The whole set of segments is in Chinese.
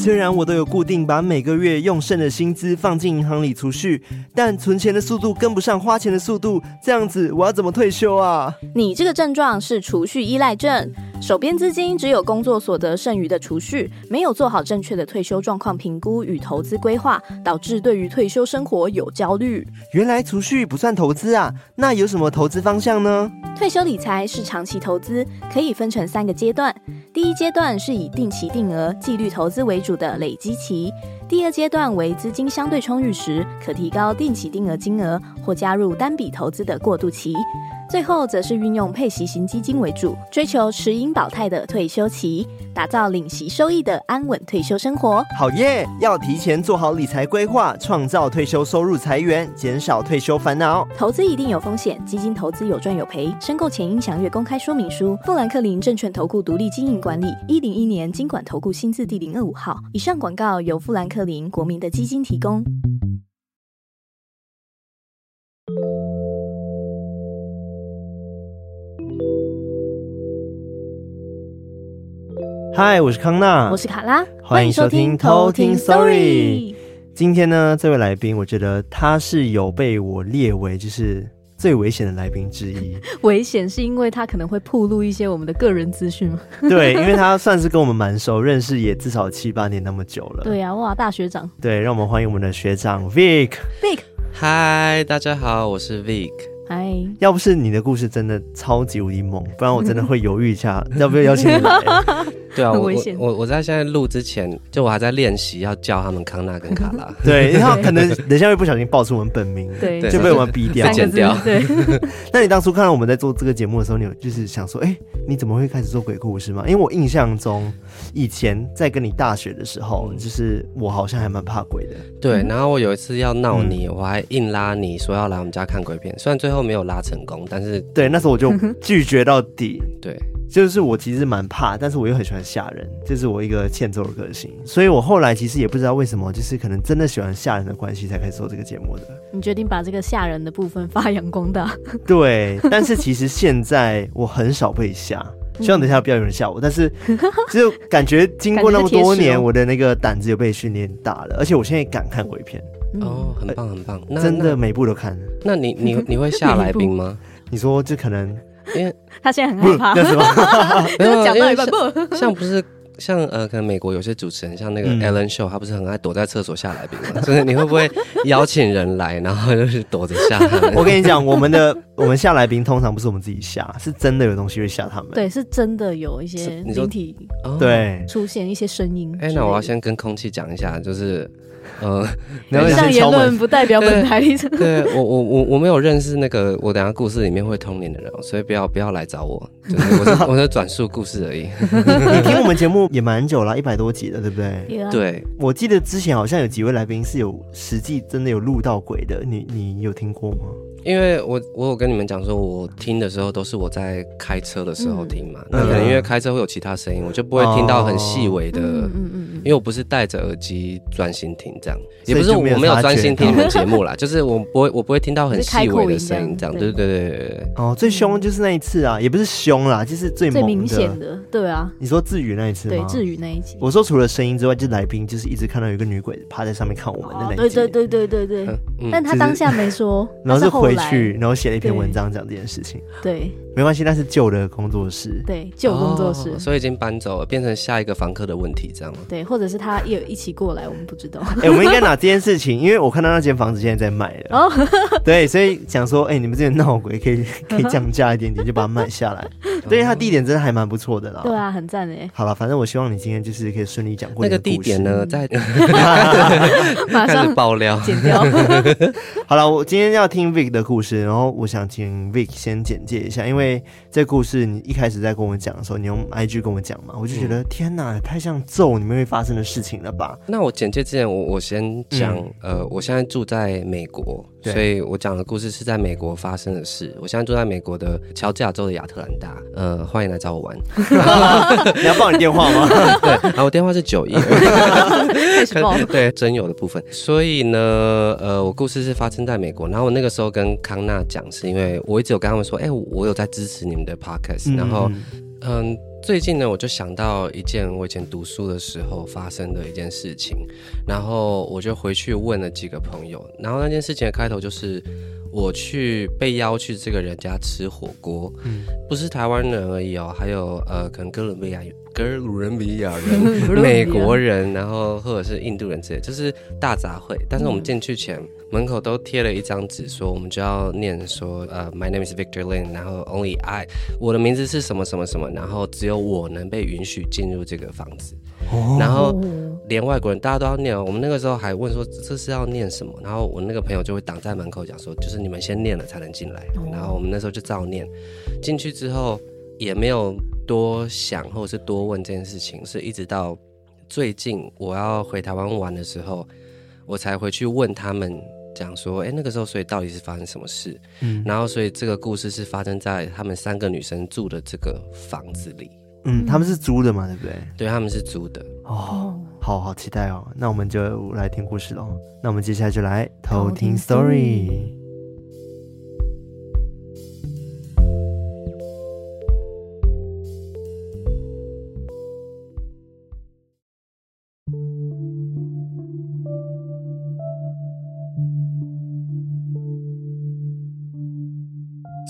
虽然我都有固定把每个月用剩的薪资放进银行里储蓄，但存钱的速度跟不上花钱的速度，这样子我要怎么退休啊？你这个症状是储蓄依赖症，手边资金只有工作所得剩余的储蓄，没有做好正确的退休状况评估与投资规划，导致对于退休生活有焦虑。原来储蓄不算投资啊？那有什么投资方向呢？退休理财是长期投资，可以分成三个阶段。第一阶段是以定期定额、纪律投资为主的累积期；第二阶段为资金相对充裕时，可提高定期定额金额或加入单笔投资的过渡期。最后则是运用配息型基金为主，追求持盈保泰的退休期，打造领息收益的安稳退休生活。好耶！要提前做好理财规划，创造退休收入财源，减少退休烦恼。投资一定有风险，基金投资有赚有赔，申购前应详阅公开说明书。富兰克林证券投顾独立经营管理，一零一年金管投顾新字第零二五号。以上广告由富兰克林国民的基金提供。嗨，我是康娜，我是卡拉，欢迎收听偷听 Story。今天呢，这位来宾，我觉得他是有被我列为就是最危险的来宾之一。危险是因为他可能会暴露一些我们的个人资讯吗？对，因为他算是跟我们蛮熟，认识也至少七八年那么久了。对呀、啊，哇，大学长。对，让我们欢迎我们的学长 Vic。Vic，嗨，大家好，我是 Vic。嗨，要不是你的故事真的超级无敌猛，不然我真的会犹豫一下 要不要邀请你来。对啊，我我我在现在录之前，就我还在练习要叫他们康纳跟卡拉。对，然后可能等一下会不小心爆出我们本名，对，就被我们逼掉、剪掉。对。那你当初看到我们在做这个节目的时候，你有就是想说，哎、欸，你怎么会开始做鬼故事吗？因为我印象中，以前在跟你大学的时候，就是我好像还蛮怕鬼的。对，然后我有一次要闹你、嗯，我还硬拉你说要来我们家看鬼片，虽然最后没有拉成功，但是对，那时候我就 拒绝到底。对。就是我其实蛮怕，但是我又很喜欢吓人，这、就是我一个欠揍的个性，所以我后来其实也不知道为什么，就是可能真的喜欢吓人的关系才开始做这个节目的。你决定把这个吓人的部分发扬光大？对，但是其实现在我很少被吓，希望等一下不要有人吓我，但是 就感觉经过那么多年，我的那个胆子有被训练大了，而且我现在敢看鬼片哦，很棒很棒，真的每部都看。那你你你会吓来宾吗？你说这可能。因 为他现在很害怕？没有，因为像，像不是像呃，可能美国有些主持人，像那个 Ellen Show，他不是很爱躲在厕所下来宾吗？所以你会不会邀请人来，然后就是躲着吓？我跟你讲，我们的我们下来宾通常不是我们自己下，是真的有东西会吓他们。对，是真的有一些灵体对出现一些声音。哎、欸，那我要先跟空气讲一下，就是。嗯，以上言论不代表本台立场。对我，我，我，我没有认识那个我等下故事里面会通灵的人，所以不要不要来找我。就是、我是 我是转述故事而已。你听我们节目也蛮久了，一百多集了，对不对？对。我记得之前好像有几位来宾是有实际真的有录到鬼的，你你有听过吗？因为我我有跟你们讲说，我听的时候都是我在开车的时候听嘛。那、嗯、可能因为开车会有其他声音，我就不会听到很细微的。嗯嗯嗯。因为我不是戴着耳机专心听，这样也不是我没有专心听你们节目啦，就是我不会我不会听到很细微的声音，这样对对对对对。哦，最凶就是那一次啊，也不是凶啦，就是最最明显的。对啊。你说至于那一次吗？对，至于那一集。我说除了声音之外，就来宾就是一直看到有一个女鬼趴在上面看我们的那一集。对对对对对对。嗯。但他当下没说，然后是回去，然后写了一篇文章讲这件事情。对。没关系，那是旧的工作室。对，旧工作室，所以已经搬走了，变成下一个房客的问题，这样吗？对，或者是他也有一起过来，我们不知道。哎、欸，我们应该拿这件事情，因为我看到那间房子现在在卖了。哦，对，所以想说，哎、欸，你们这边闹鬼可以 可以降价一点点，就把它卖下来。对，它地点真的还蛮不错的啦。对啊，很赞哎。好了，反正我希望你今天就是可以顺利讲过那个地点呢，在马上爆料剪掉。好了，我今天要听 Vic 的故事，然后我想请 Vic 先简介一下，因为这故事。你一开始在跟我讲的时候，你用 IG 跟我讲嘛，我就觉得、嗯、天哪，太像咒里面会发生的事情了吧？那我简介之前，我我先讲、嗯，呃，我现在住在美国，所以我讲的故事是在美国发生的事。我现在住在美国的乔治亚州的亚特兰大，呃，欢迎来找我玩。你要报你电话吗？对，然后我电话是九一。对，真有的部分。所以呢，呃，我故事是发生在美国，然后我那个时候跟康纳讲，是因为我一直有跟他们说，哎、欸，我有在支持你们的 podcast，、嗯、然后，嗯，最近呢，我就想到一件我以前读书的时候发生的一件事情，然后我就回去问了几个朋友，然后那件事情的开头就是。我去被邀去这个人家吃火锅，嗯，不是台湾人而已哦，还有呃，可能哥伦比亚、哥伦比亚 人、美国人，然后或者是印度人之类，就是大杂烩。但是我们进去前，门口都贴了一张纸，说我们就要念说，呃，My name is Victor Lin，然后 Only I，我的名字是什么什么什么，然后只有我能被允许进入这个房子，然后。连外国人大家都要念，我们那个时候还问说，这是要念什么，然后我那个朋友就会挡在门口讲说，就是你们先念了才能进来。然后我们那时候就照念，进去之后也没有多想或者是多问这件事情，是一直到最近我要回台湾玩的时候，我才回去问他们讲说，哎，那个时候所以到底是发生什么事？嗯，然后所以这个故事是发生在他们三个女生住的这个房子里。嗯，他们是租的嘛，对不对？对，他们是租的。哦。好好期待哦！那我们就来听故事喽。那我们接下来就来偷听 story。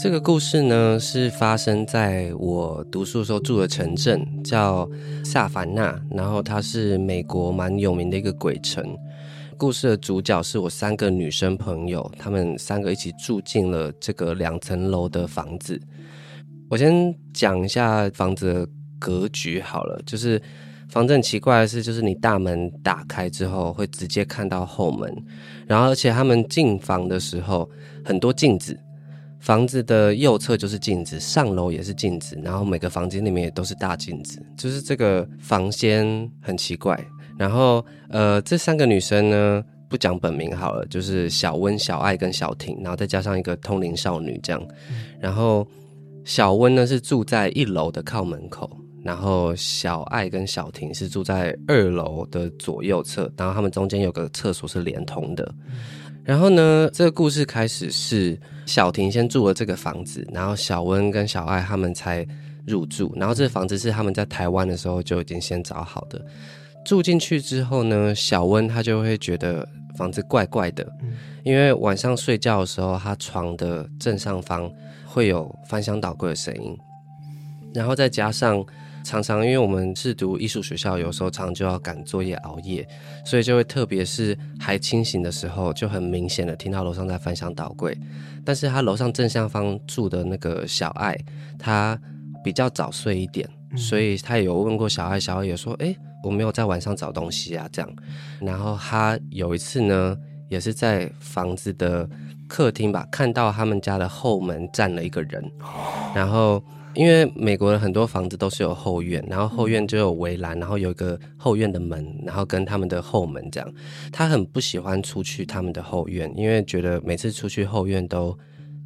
这个故事呢，是发生在我读书的时候住的城镇，叫萨凡纳。然后它是美国蛮有名的一个鬼城。故事的主角是我三个女生朋友，她们三个一起住进了这个两层楼的房子。我先讲一下房子的格局好了，就是房子很奇怪的是，就是你大门打开之后会直接看到后门，然后而且他们进房的时候很多镜子。房子的右侧就是镜子，上楼也是镜子，然后每个房间里面也都是大镜子，就是这个房间很奇怪。然后，呃，这三个女生呢，不讲本名好了，就是小温、小爱跟小婷，然后再加上一个通灵少女这样。然后，小温呢是住在一楼的靠门口，然后小爱跟小婷是住在二楼的左右侧，然后他们中间有个厕所是连通的。然后呢，这个故事开始是小婷先住了这个房子，然后小温跟小爱他们才入住。然后这个房子是他们在台湾的时候就已经先找好的。住进去之后呢，小温他就会觉得房子怪怪的，因为晚上睡觉的时候，他床的正上方会有翻箱倒柜的声音，然后再加上。常常因为我们是读艺术学校，有时候常常就要赶作业熬夜，所以就会特别是还清醒的时候，就很明显的听到楼上在翻箱倒柜。但是他楼上正下方住的那个小爱，他比较早睡一点，所以他也有问过小爱，小爱也说：“哎，我没有在晚上找东西啊。”这样。然后他有一次呢，也是在房子的客厅吧，看到他们家的后门站了一个人，然后。因为美国的很多房子都是有后院，然后后院就有围栏，然后有一个后院的门，然后跟他们的后门这样。他很不喜欢出去他们的后院，因为觉得每次出去后院都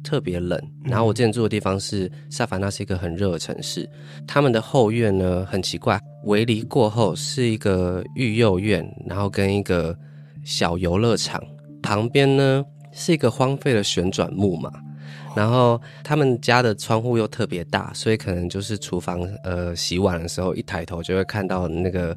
特别冷。然后我之前住的地方是萨凡纳，是一个很热的城市。他们的后院呢，很奇怪，围篱过后是一个育幼院，然后跟一个小游乐场，旁边呢是一个荒废的旋转木马。然后他们家的窗户又特别大，所以可能就是厨房呃洗碗的时候一抬头就会看到那个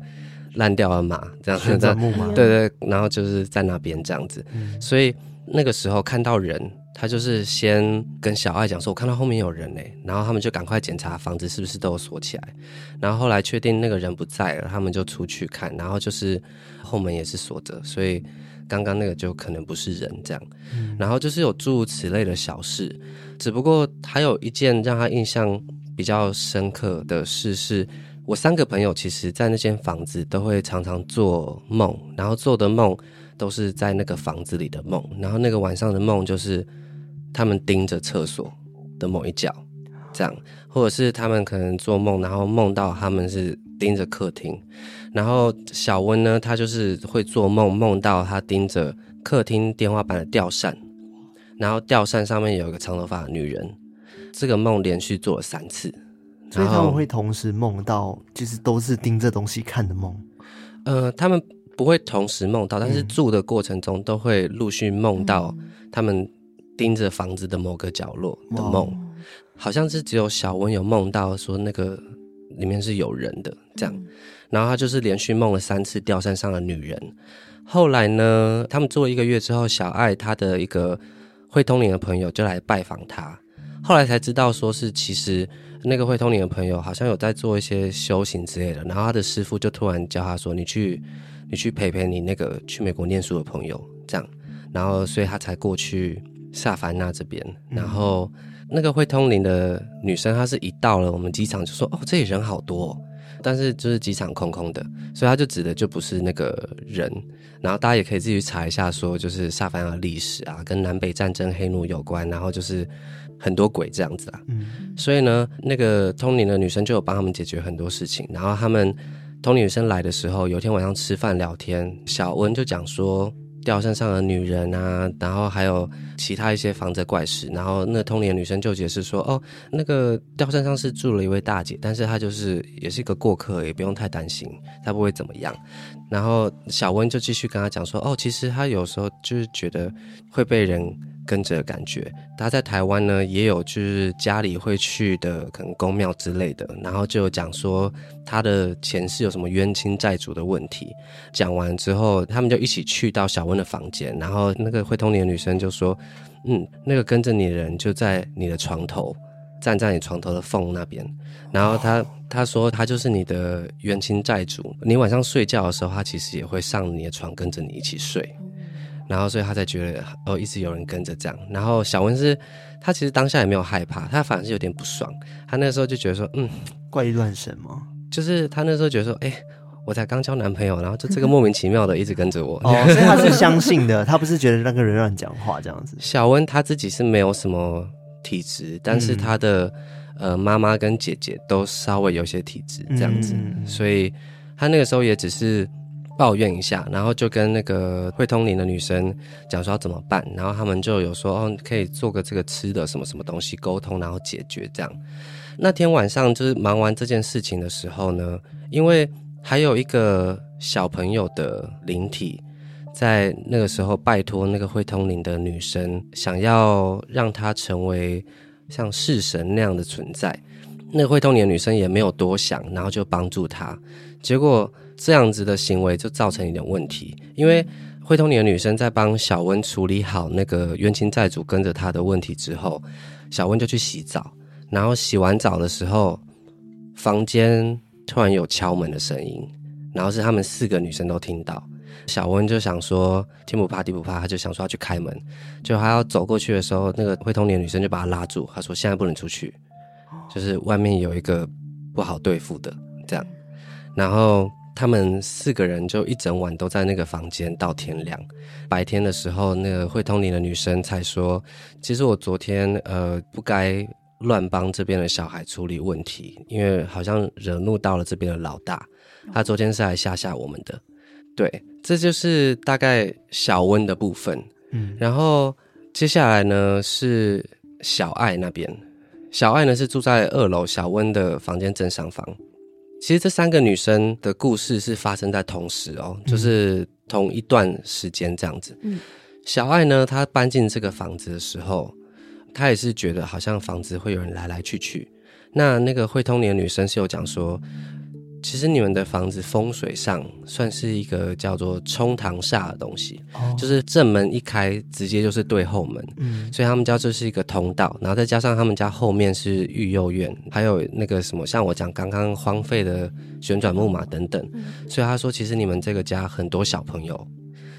烂掉的马这样子的，对对，然后就是在那边这样子，嗯、所以那个时候看到人，他就是先跟小爱讲说，我看到后面有人嘞，然后他们就赶快检查房子是不是都有锁起来，然后后来确定那个人不在了，他们就出去看，然后就是后门也是锁着，所以。刚刚那个就可能不是人这样，嗯、然后就是有诸如此类的小事，只不过还有一件让他印象比较深刻的事是，我三个朋友其实在那间房子都会常常做梦，然后做的梦都是在那个房子里的梦，然后那个晚上的梦就是他们盯着厕所的某一角，这样，或者是他们可能做梦，然后梦到他们是盯着客厅。然后小温呢，他就是会做梦，梦到他盯着客厅天花板的吊扇，然后吊扇上面有一个长头发的女人。这个梦连续做了三次，所以他们会同时梦到，就是都是盯着东西看的梦。呃，他们不会同时梦到，但是住的过程中都会陆续梦到他们盯着房子的某个角落的梦。好像是只有小温有梦到说那个。里面是有人的这样，然后他就是连续梦了三次吊扇上的女人。后来呢，他们做了一个月之后，小爱她的一个会通灵的朋友就来拜访他，后来才知道说是其实那个会通灵的朋友好像有在做一些修行之类的，然后他的师傅就突然叫他说：“你去，你去陪陪你那个去美国念书的朋友。”这样，然后所以他才过去萨凡纳这边，然后那个会通灵的女生，她是一到了我们机场就说：“哦，这里人好多哦。”但是就是机场空空的，所以他就指的就不是那个人。然后大家也可以自己去查一下，说就是萨凡纳历史啊，跟南北战争黑奴有关，然后就是很多鬼这样子啊。嗯。所以呢，那个通灵的女生就有帮他们解决很多事情。然后他们通灵女生来的时候，有一天晚上吃饭聊天，小温就讲说。吊扇上的女人啊，然后还有其他一些房子怪事，然后那通灵女生就解释说：“哦，那个吊扇上是住了一位大姐，但是她就是也是一个过客，也不用太担心，她不会怎么样。”然后小温就继续跟她讲说：“哦，其实她有时候就是觉得会被人。”跟着感觉，他在台湾呢也有，就是家里会去的，可能宫庙之类的，然后就讲说他的前世有什么冤亲债主的问题。讲完之后，他们就一起去到小温的房间，然后那个会通灵的女生就说：“嗯，那个跟着你的人就在你的床头，站在你床头的缝那边。然后他他说他就是你的冤亲债主，你晚上睡觉的时候，他其实也会上你的床，跟着你一起睡。”然后，所以他才觉得哦，一直有人跟着这样。然后小温是，他其实当下也没有害怕，他反而是有点不爽。他那时候就觉得说，嗯，怪力乱神吗？就是他那时候觉得说，哎，我才刚交男朋友，然后就这个莫名其妙的一直跟着我。哦，所以他是相信的，他不是觉得那个人乱讲话这样子。小温他自己是没有什么体质，但是他的、嗯、呃妈妈跟姐姐都稍微有些体质这样子，嗯、所以他那个时候也只是。抱怨一下，然后就跟那个会通灵的女生讲说要怎么办，然后他们就有说哦，可以做个这个吃的什么什么东西沟通，然后解决这样。那天晚上就是忙完这件事情的时候呢，因为还有一个小朋友的灵体在那个时候拜托那个会通灵的女生，想要让她成为像式神那样的存在。那个会通灵的女生也没有多想，然后就帮助她，结果。这样子的行为就造成一点问题，因为会通灵的女生在帮小温处理好那个冤亲债主跟着她的问题之后，小温就去洗澡，然后洗完澡的时候，房间突然有敲门的声音，然后是他们四个女生都听到，小温就想说天不怕地不怕，他就想说要去开门，就他要走过去的时候，那个会通灵的女生就把他拉住，他说现在不能出去，就是外面有一个不好对付的。这样，然后。他们四个人就一整晚都在那个房间到天亮。白天的时候，那个会通灵的女生才说：“其实我昨天呃不该乱帮这边的小孩处理问题，因为好像惹怒到了这边的老大。他昨天是来吓吓我们的。”对，这就是大概小温的部分。嗯，然后接下来呢是小爱那边。小爱呢是住在二楼小温的房间正上方。其实这三个女生的故事是发生在同时哦，嗯、就是同一段时间这样子。嗯，小爱呢，她搬进这个房子的时候，她也是觉得好像房子会有人来来去去。那那个会通灵的女生是有讲说。其实你们的房子风水上算是一个叫做冲堂煞的东西，oh. 就是正门一开，直接就是对后门，嗯，所以他们家就是一个通道，然后再加上他们家后面是育幼院，还有那个什么，像我讲刚刚荒废的旋转木马等等，嗯，所以他说其实你们这个家很多小朋友，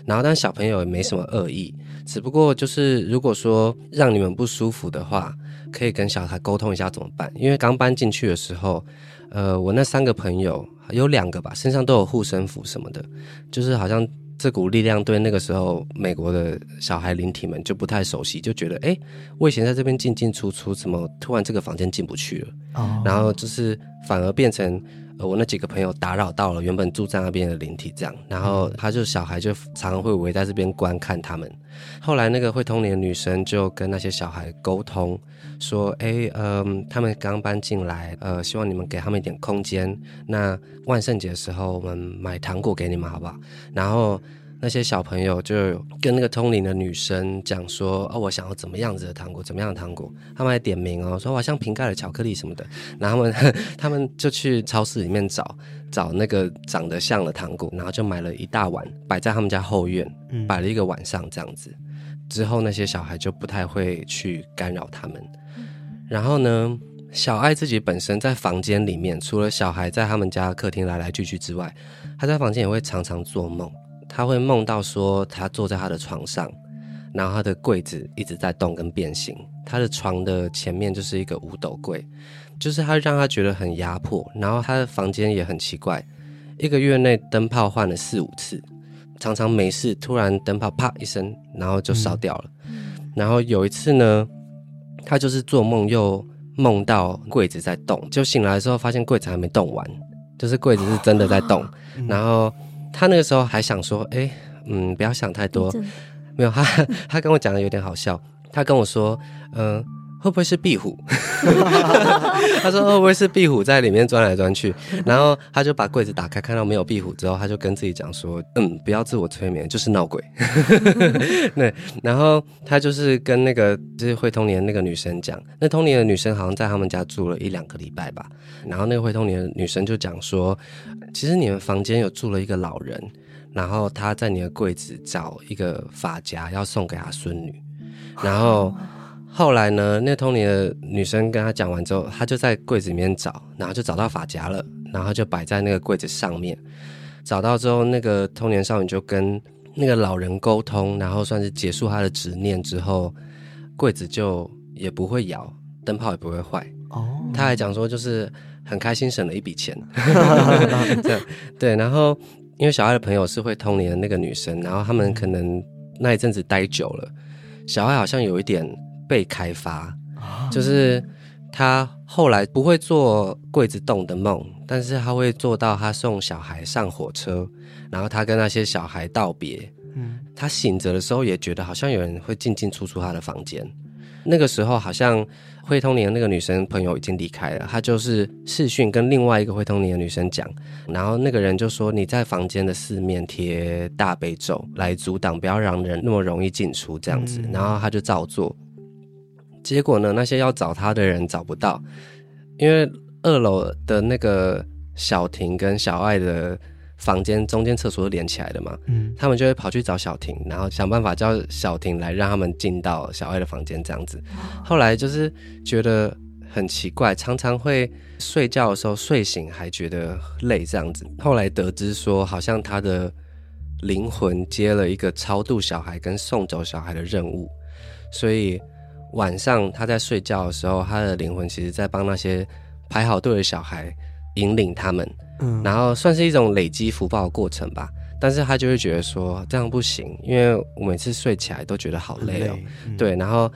然后但小朋友也没什么恶意，只不过就是如果说让你们不舒服的话，可以跟小孩沟通一下怎么办，因为刚搬进去的时候。呃，我那三个朋友有两个吧，身上都有护身符什么的，就是好像这股力量对那个时候美国的小孩灵体们就不太熟悉，就觉得哎，我以前在这边进进出出，怎么突然这个房间进不去了？哦，然后就是反而变成。呃，我那几个朋友打扰到了原本住在那边的灵体，这样，然后他就小孩就常常会围在这边观看他们。后来那个会通灵的女生就跟那些小孩沟通，说：“哎，嗯，他们刚搬进来，呃，希望你们给他们一点空间。那万圣节的时候，我们买糖果给你们，好不好？”然后那些小朋友就跟那个通灵的女生讲说：“哦，我想要怎么样子的糖果，怎么样的糖果？”他们还点名哦，说：“哇，像瓶盖的巧克力什么的。”然后他们 他们就去超市里面找找那个长得像的糖果，然后就买了一大碗，摆在他们家后院，摆了一个晚上这样子。之后那些小孩就不太会去干扰他们。然后呢，小爱自己本身在房间里面，除了小孩在他们家客厅来来去去之外，他在房间也会常常做梦。他会梦到说，他坐在他的床上，然后他的柜子一直在动跟变形。他的床的前面就是一个五斗柜，就是他让他觉得很压迫。然后他的房间也很奇怪，一个月内灯泡换了四五次，常常没事，突然灯泡啪一声，然后就烧掉了。嗯。然后有一次呢，他就是做梦又梦到柜子在动，就醒来的时候发现柜子还没动完，就是柜子是真的在动，然后。他那个时候还想说，哎、欸，嗯，不要想太多，没有，他 他跟我讲的有点好笑，他跟我说，嗯、呃，会不会是壁虎？他说会不会是壁虎在里面钻来钻去？然后他就把柜子打开，看到没有壁虎之后，他就跟自己讲说，嗯，不要自我催眠，就是闹鬼。对，然后他就是跟那个就是会通灵的那个女生讲，那通灵的女生好像在他们家住了一两个礼拜吧，然后那个会通灵的女生就讲说。其实你们房间有住了一个老人，然后他在你的柜子找一个发夹要送给他孙女，然后后来呢，那通灵的女生跟他讲完之后，他就在柜子里面找，然后就找到发夹了，然后就摆在那个柜子上面。找到之后，那个通年少女就跟那个老人沟通，然后算是结束他的执念之后，柜子就也不会摇，灯泡也不会坏。哦，他还讲说就是。很开心省了一笔钱，对对，然后因为小爱的朋友是会通灵的那个女生，然后他们可能那一阵子待久了，小爱好像有一点被开发，就是她后来不会做柜子洞的梦，但是她会做到她送小孩上火车，然后她跟那些小孩道别，嗯，他醒着的时候也觉得好像有人会进进出出他的房间，那个时候好像。会通灵的那个女生朋友已经离开了，她就是视讯跟另外一个会通灵的女生讲，然后那个人就说，你在房间的四面贴大悲咒来阻挡，不要让人那么容易进出这样子，然后他就照做，结果呢，那些要找他的人找不到，因为二楼的那个小婷跟小爱的。房间中间厕所是连起来的嘛，嗯，他们就会跑去找小婷，然后想办法叫小婷来让他们进到小爱的房间这样子。后来就是觉得很奇怪，常常会睡觉的时候睡醒还觉得累这样子。后来得知说，好像他的灵魂接了一个超度小孩跟送走小孩的任务，所以晚上他在睡觉的时候，他的灵魂其实在帮那些排好队的小孩引领他们。嗯，然后算是一种累积福报的过程吧，但是他就会觉得说这样不行，因为我每次睡起来都觉得好累哦，累嗯、对，然后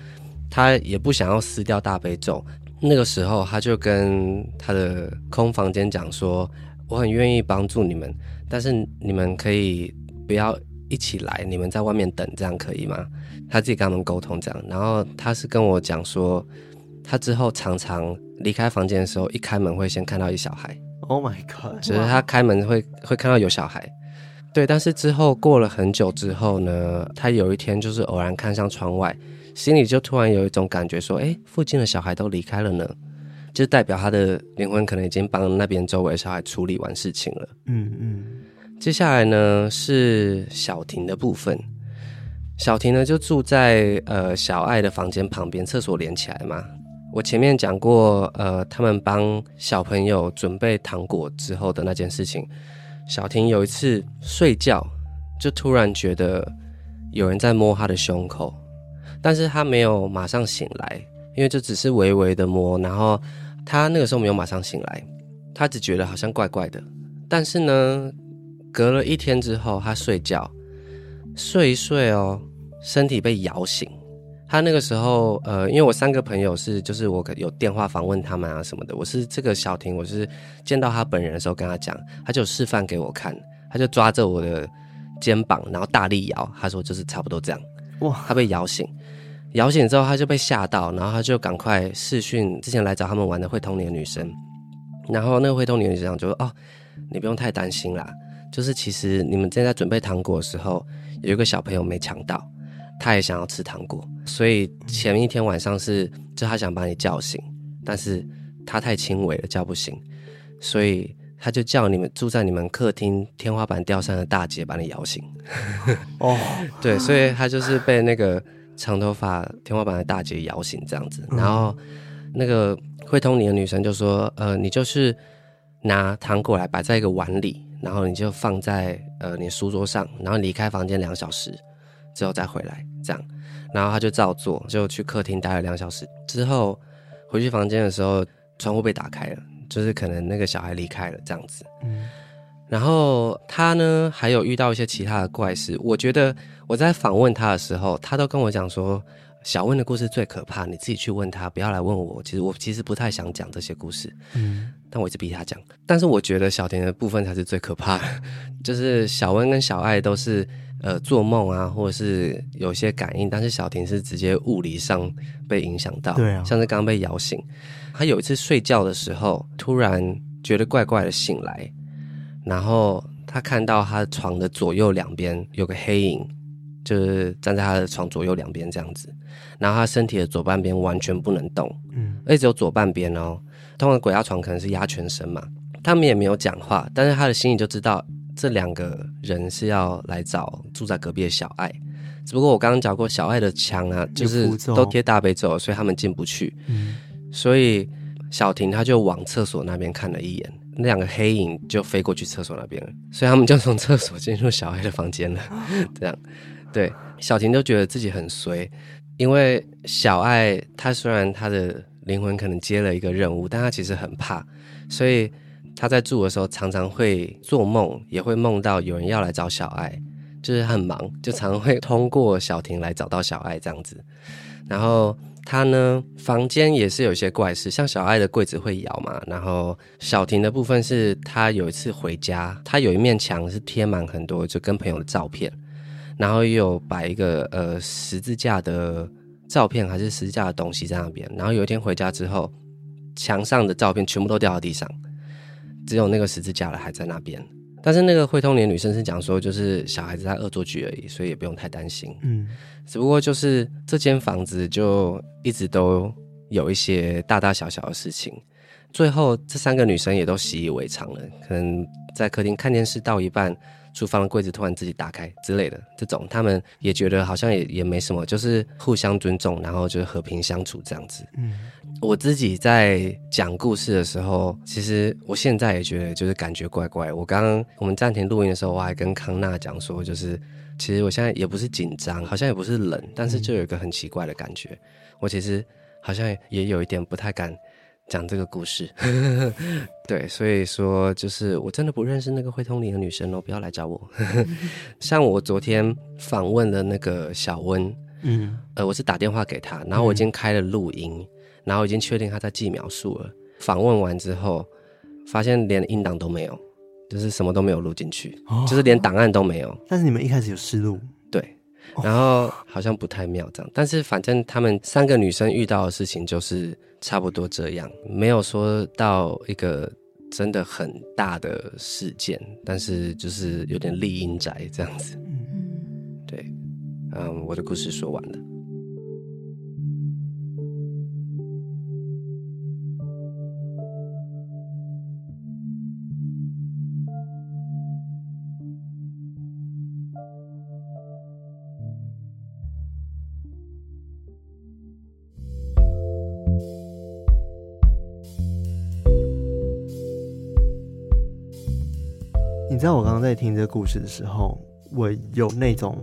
他也不想要撕掉大悲咒，那个时候他就跟他的空房间讲说，我很愿意帮助你们，但是你们可以不要一起来，你们在外面等，这样可以吗？他自己跟他们沟通这样，然后他是跟我讲说，他之后常常离开房间的时候，一开门会先看到一小孩。Oh my god！只是他开门会会看到有小孩，对。但是之后过了很久之后呢，他有一天就是偶然看向窗外，心里就突然有一种感觉，说：“哎，附近的小孩都离开了呢，就代表他的灵魂可能已经帮那边周围的小孩处理完事情了。”嗯嗯。接下来呢是小婷的部分，小婷呢就住在呃小爱的房间旁边，厕所连起来嘛。我前面讲过，呃，他们帮小朋友准备糖果之后的那件事情。小婷有一次睡觉，就突然觉得有人在摸她的胸口，但是她没有马上醒来，因为就只是微微的摸。然后她那个时候没有马上醒来，她只觉得好像怪怪的。但是呢，隔了一天之后，她睡觉，睡一睡哦，身体被摇醒。他那个时候，呃，因为我三个朋友是，就是我有电话访问他们啊什么的。我是这个小婷，我是见到他本人的时候跟他讲，他就示范给我看，他就抓着我的肩膀，然后大力摇，他说就是差不多这样。哇！他被摇醒，摇醒之后他就被吓到，然后他就赶快视讯之前来找他们玩的会通灵的女生，然后那个会通灵的女生就说：“哦，你不用太担心啦，就是其实你们正在准备糖果的时候，有一个小朋友没抢到，他也想要吃糖果，所以前一天晚上是就他想把你叫醒，但是他太轻微了叫不醒，所以他就叫你们住在你们客厅天花板吊扇的大姐把你摇醒。哦，对，所以他就是被那个长头发天花板的大姐摇醒这样子，然后那个会通灵的女生就说：“呃，你就是。”拿糖果来摆在一个碗里，然后你就放在呃你书桌上，然后离开房间两小时之后再回来，这样，然后他就照做，就去客厅待了两小时之后，回去房间的时候，窗户被打开了，就是可能那个小孩离开了这样子。嗯，然后他呢还有遇到一些其他的怪事，我觉得我在访问他的时候，他都跟我讲说。小温的故事最可怕，你自己去问他，不要来问我。其实我其实不太想讲这些故事，嗯，但我一直逼他讲。但是我觉得小田的部分才是最可怕的，就是小温跟小爱都是呃做梦啊，或者是有些感应，但是小婷是直接物理上被影响到，对啊，像是刚刚被摇醒。他有一次睡觉的时候，突然觉得怪怪的醒来，然后他看到他床的左右两边有个黑影，就是站在他的床左右两边这样子。然后他身体的左半边完全不能动，嗯，而且只有左半边哦。通常鬼压床可能是压全身嘛，他们也没有讲话，但是他的心里就知道这两个人是要来找住在隔壁的小爱。只不过我刚刚讲过，小爱的墙啊，就是都贴大悲咒，所以他们进不去。嗯，所以小婷她就往厕所那边看了一眼，那两个黑影就飞过去厕所那边了，所以他们就从厕所进入小爱的房间了。这样，对，小婷就觉得自己很衰。因为小爱，她虽然她的灵魂可能接了一个任务，但她其实很怕，所以他在住的时候常常会做梦，也会梦到有人要来找小爱，就是很忙，就常会通过小婷来找到小爱这样子。然后他呢，房间也是有些怪事，像小爱的柜子会摇嘛。然后小婷的部分是他有一次回家，他有一面墙是贴满很多就跟朋友的照片。然后又有摆一个呃十字架的照片，还是十字架的东西在那边。然后有一天回家之后，墙上的照片全部都掉到地上，只有那个十字架了还在那边。但是那个会通灵女生是讲说，就是小孩子在恶作剧而已，所以也不用太担心。嗯，只不过就是这间房子就一直都有一些大大小小的事情。最后这三个女生也都习以为常了，可能在客厅看电视到一半。厨房的柜子突然自己打开之类的，这种他们也觉得好像也也没什么，就是互相尊重，然后就是和平相处这样子。嗯，我自己在讲故事的时候，其实我现在也觉得就是感觉怪怪。我刚刚我们暂停录音的时候，我还跟康纳讲说，就是其实我现在也不是紧张，好像也不是冷，但是就有一个很奇怪的感觉。嗯，我其实好像也有一点不太敢。讲这个故事，对，所以说就是我真的不认识那个会通灵的女生哦，不要来找我。像我昨天访问的那个小温，嗯，呃，我是打电话给她，然后我已经开了录音，嗯、然后已经确定他在记描述了。访问完之后，发现连音档都没有，就是什么都没有录进去，哦、就是连档案都没有。但是你们一开始有试录，对，然后好像不太妙这样。但是反正他们三个女生遇到的事情就是。差不多这样，没有说到一个真的很大的事件，但是就是有点厉阴宅这样子。嗯，对，嗯，我的故事说完了。知道我刚刚在听这个故事的时候，我有那种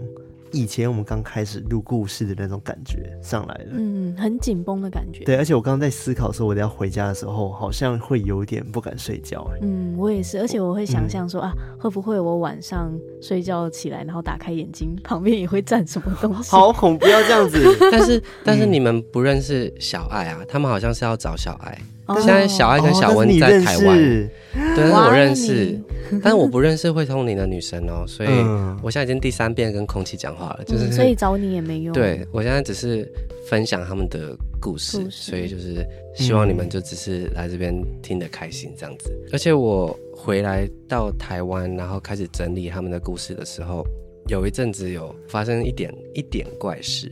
以前我们刚开始录故事的那种感觉上来了，嗯，很紧绷的感觉。对，而且我刚刚在思考说，我要回家的时候，好像会有点不敢睡觉。嗯，我也是，而且我会想象说、嗯、啊，会不会我晚上睡觉起来，然后打开眼睛，旁边也会站什么东西？好恐怖，不要这样子。但是，但是你们不认识小爱啊？他们好像是要找小爱。现在小爱跟小温在台湾，对，但是我认识，但是我不认识会通灵的女生哦，所以我现在已经第三遍跟空气讲话了，就是、嗯、所以找你也没用。对，我现在只是分享他们的故事，所以就是希望你们就只是来这边听得开心这样子。嗯、而且我回来到台湾，然后开始整理他们的故事的时候，有一阵子有发生一点一点怪事，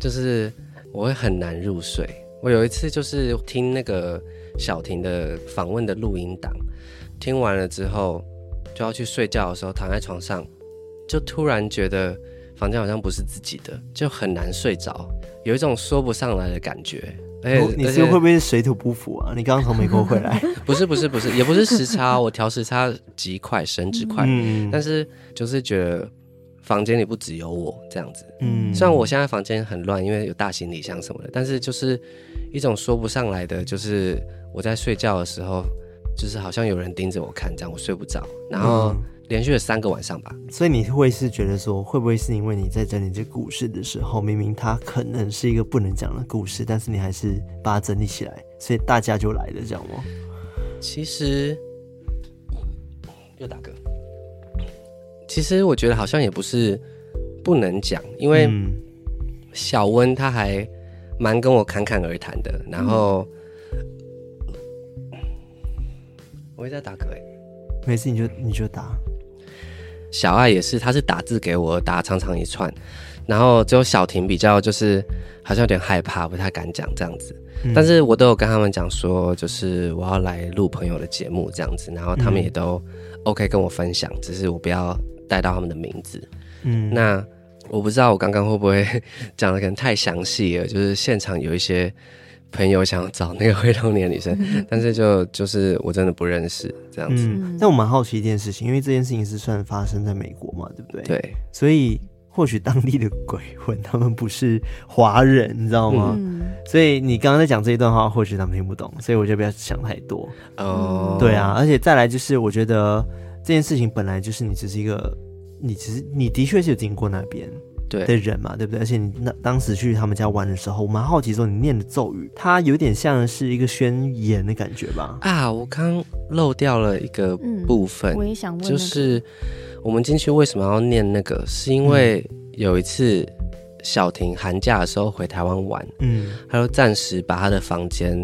就是我会很难入睡。我有一次就是听那个小婷的访问的录音档，听完了之后就要去睡觉的时候，躺在床上就突然觉得。房间好像不是自己的，就很难睡着，有一种说不上来的感觉。哎，你是会不会是水土不服啊？你刚刚从美国回来？不是不是不是，也不是时差，我调时差极快，神之快。嗯，但是就是觉得房间里不只有我这样子。嗯，虽然我现在房间很乱，因为有大行李箱什么的，但是就是一种说不上来的，就是我在睡觉的时候，就是好像有人盯着我看，这样我睡不着，然后。嗯连续了三个晚上吧，所以你会是觉得说，会不会是因为你在整理这故事的时候，明明它可能是一个不能讲的故事，但是你还是把它整理起来，所以大家就来了，这样吗？其实又打嗝。其实我觉得好像也不是不能讲，因为小温他还蛮跟我侃侃而谈的，然后、嗯、我也在打嗝哎，没事，你就你就打。小爱也是，他是打字给我，打长长一串，然后只有小婷比较就是好像有点害怕，不太敢讲这样子。嗯、但是我都有跟他们讲说，就是我要来录朋友的节目这样子，然后他们也都 OK 跟我分享，只是我不要带到他们的名字。嗯，那我不知道我刚刚会不会 讲的可能太详细了，就是现场有一些。朋友想找那个会通灵的女生，但是就就是我真的不认识这样子。嗯，但我蛮好奇一件事情，因为这件事情是算发生在美国嘛，对不对？对，所以或许当地的鬼魂他们不是华人，你知道吗？嗯，所以你刚刚在讲这一段话，或许他们听不懂，所以我就不要想太多。哦，对啊，而且再来就是，我觉得这件事情本来就是你只是一个，你只是你的确是有经过那边。对的人嘛，对不对？而且你那当时去他们家玩的时候，我蛮好奇说你念的咒语，它有点像是一个宣言的感觉吧？啊，我刚漏掉了一个部分，嗯、我也想问、那个，就是我们进去为什么要念那个？是因为有一次小婷寒假的时候回台湾玩，嗯，他就暂时把他的房间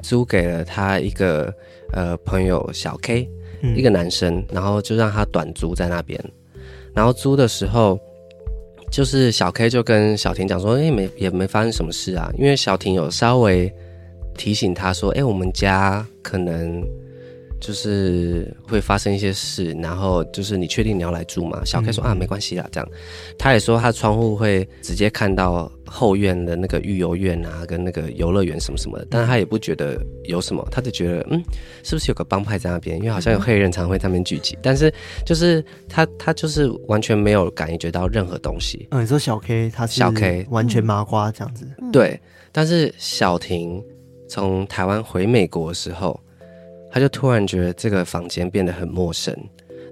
租给了他一个呃朋友小 K，、一个男生，然后就让他短租在那边，然后租的时候。就是小 K 就跟小婷讲说，哎、没也没发生什么事啊，因为小婷有稍微提醒他说，哎、我们家可能就是会发生一些事，然后就是你确定你要来住吗？小 K 说、嗯、啊，没关系啦，这样。他也说他窗户会直接看到后院的那个育幼院啊，跟那个游乐园什么什么的，但他也不觉得有什么，他就觉得嗯，是不是有个帮派在那边？因为好像有黑人常会在那边聚集，但是就是他他就是完全没有感觉到任何东西。嗯，你说小 K 他是小 K 完全麻瓜这样子，对。但是小婷从台湾回美国的时候，他就突然觉得这个房间变得很陌生。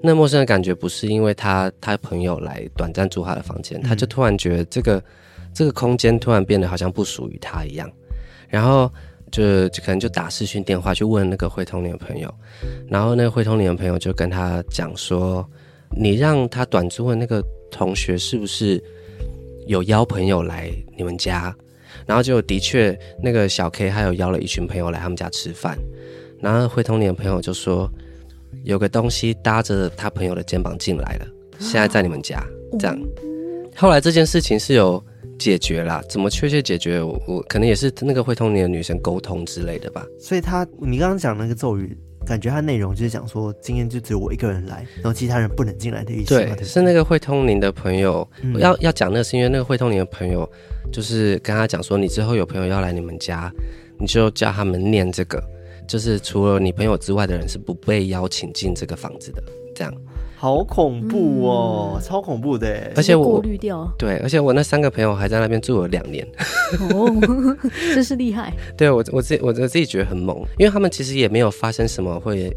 那陌生的感觉不是因为他他朋友来短暂住他的房间，他就突然觉得这个这个空间突然变得好像不属于他一样。然后就就可能就打视讯电话去问那个会通灵的朋友，然后那个会通灵的朋友就跟他讲说：“你让他短租的那个同学是不是有邀朋友来你们家？”然后就的确，那个小 K 还有邀了一群朋友来他们家吃饭。然后会通灵的朋友就说，有个东西搭着他朋友的肩膀进来了，现在在你们家。这样，后来这件事情是有解决啦，怎么确切解决？我我可能也是那个会通灵的女生沟通之类的吧。所以他，你刚刚讲那个咒语，感觉它内容就是讲说，今天就只有我一个人来，然后其他人不能进来的意思。对，是那个会通灵的朋友、嗯、要要讲那个，是因为那个会通灵的朋友。就是跟他讲说，你之后有朋友要来你们家，你就叫他们念这个，就是除了你朋友之外的人是不被邀请进这个房子的。这样，好恐怖哦，嗯、超恐怖的。而且我过滤掉，对，而且我那三个朋友还在那边住了两年。哦，真是厉害。对我，我自己，我自己觉得很猛，因为他们其实也没有发生什么会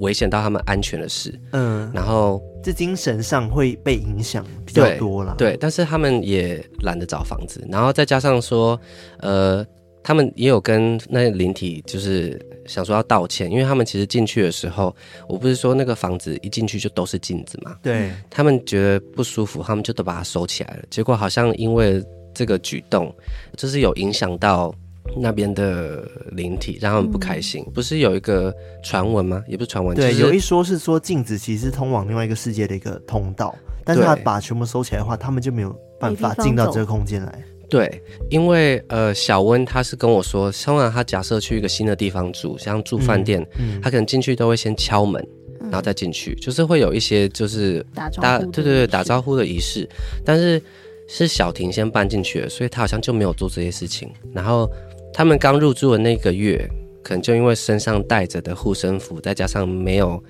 危险到他们安全的事。嗯，然后。这精神上会被影响比较多了，对，但是他们也懒得找房子，然后再加上说，呃，他们也有跟那灵体就是想说要道歉，因为他们其实进去的时候，我不是说那个房子一进去就都是镜子嘛，对，他们觉得不舒服，他们就都把它收起来了，结果好像因为这个举动，就是有影响到那边的灵体，让他们不开心。嗯、不是有一个传闻吗？也不是传闻，对，就是、有一说是说镜子其实是通往另外一个世界的一个通道，但是他把全部收起来的话，他们就没有办法进到这个空间来。对，因为呃，小温他是跟我说，通常他假设去一个新的地方住，像住饭店，嗯嗯、他可能进去都会先敲门，然后再进去，嗯、就是会有一些就是打对对对，打招呼的仪式。但是是小婷先搬进去了，所以他好像就没有做这些事情。然后他们刚入住的那个月，可能就因为身上带着的护身符，再加上没有。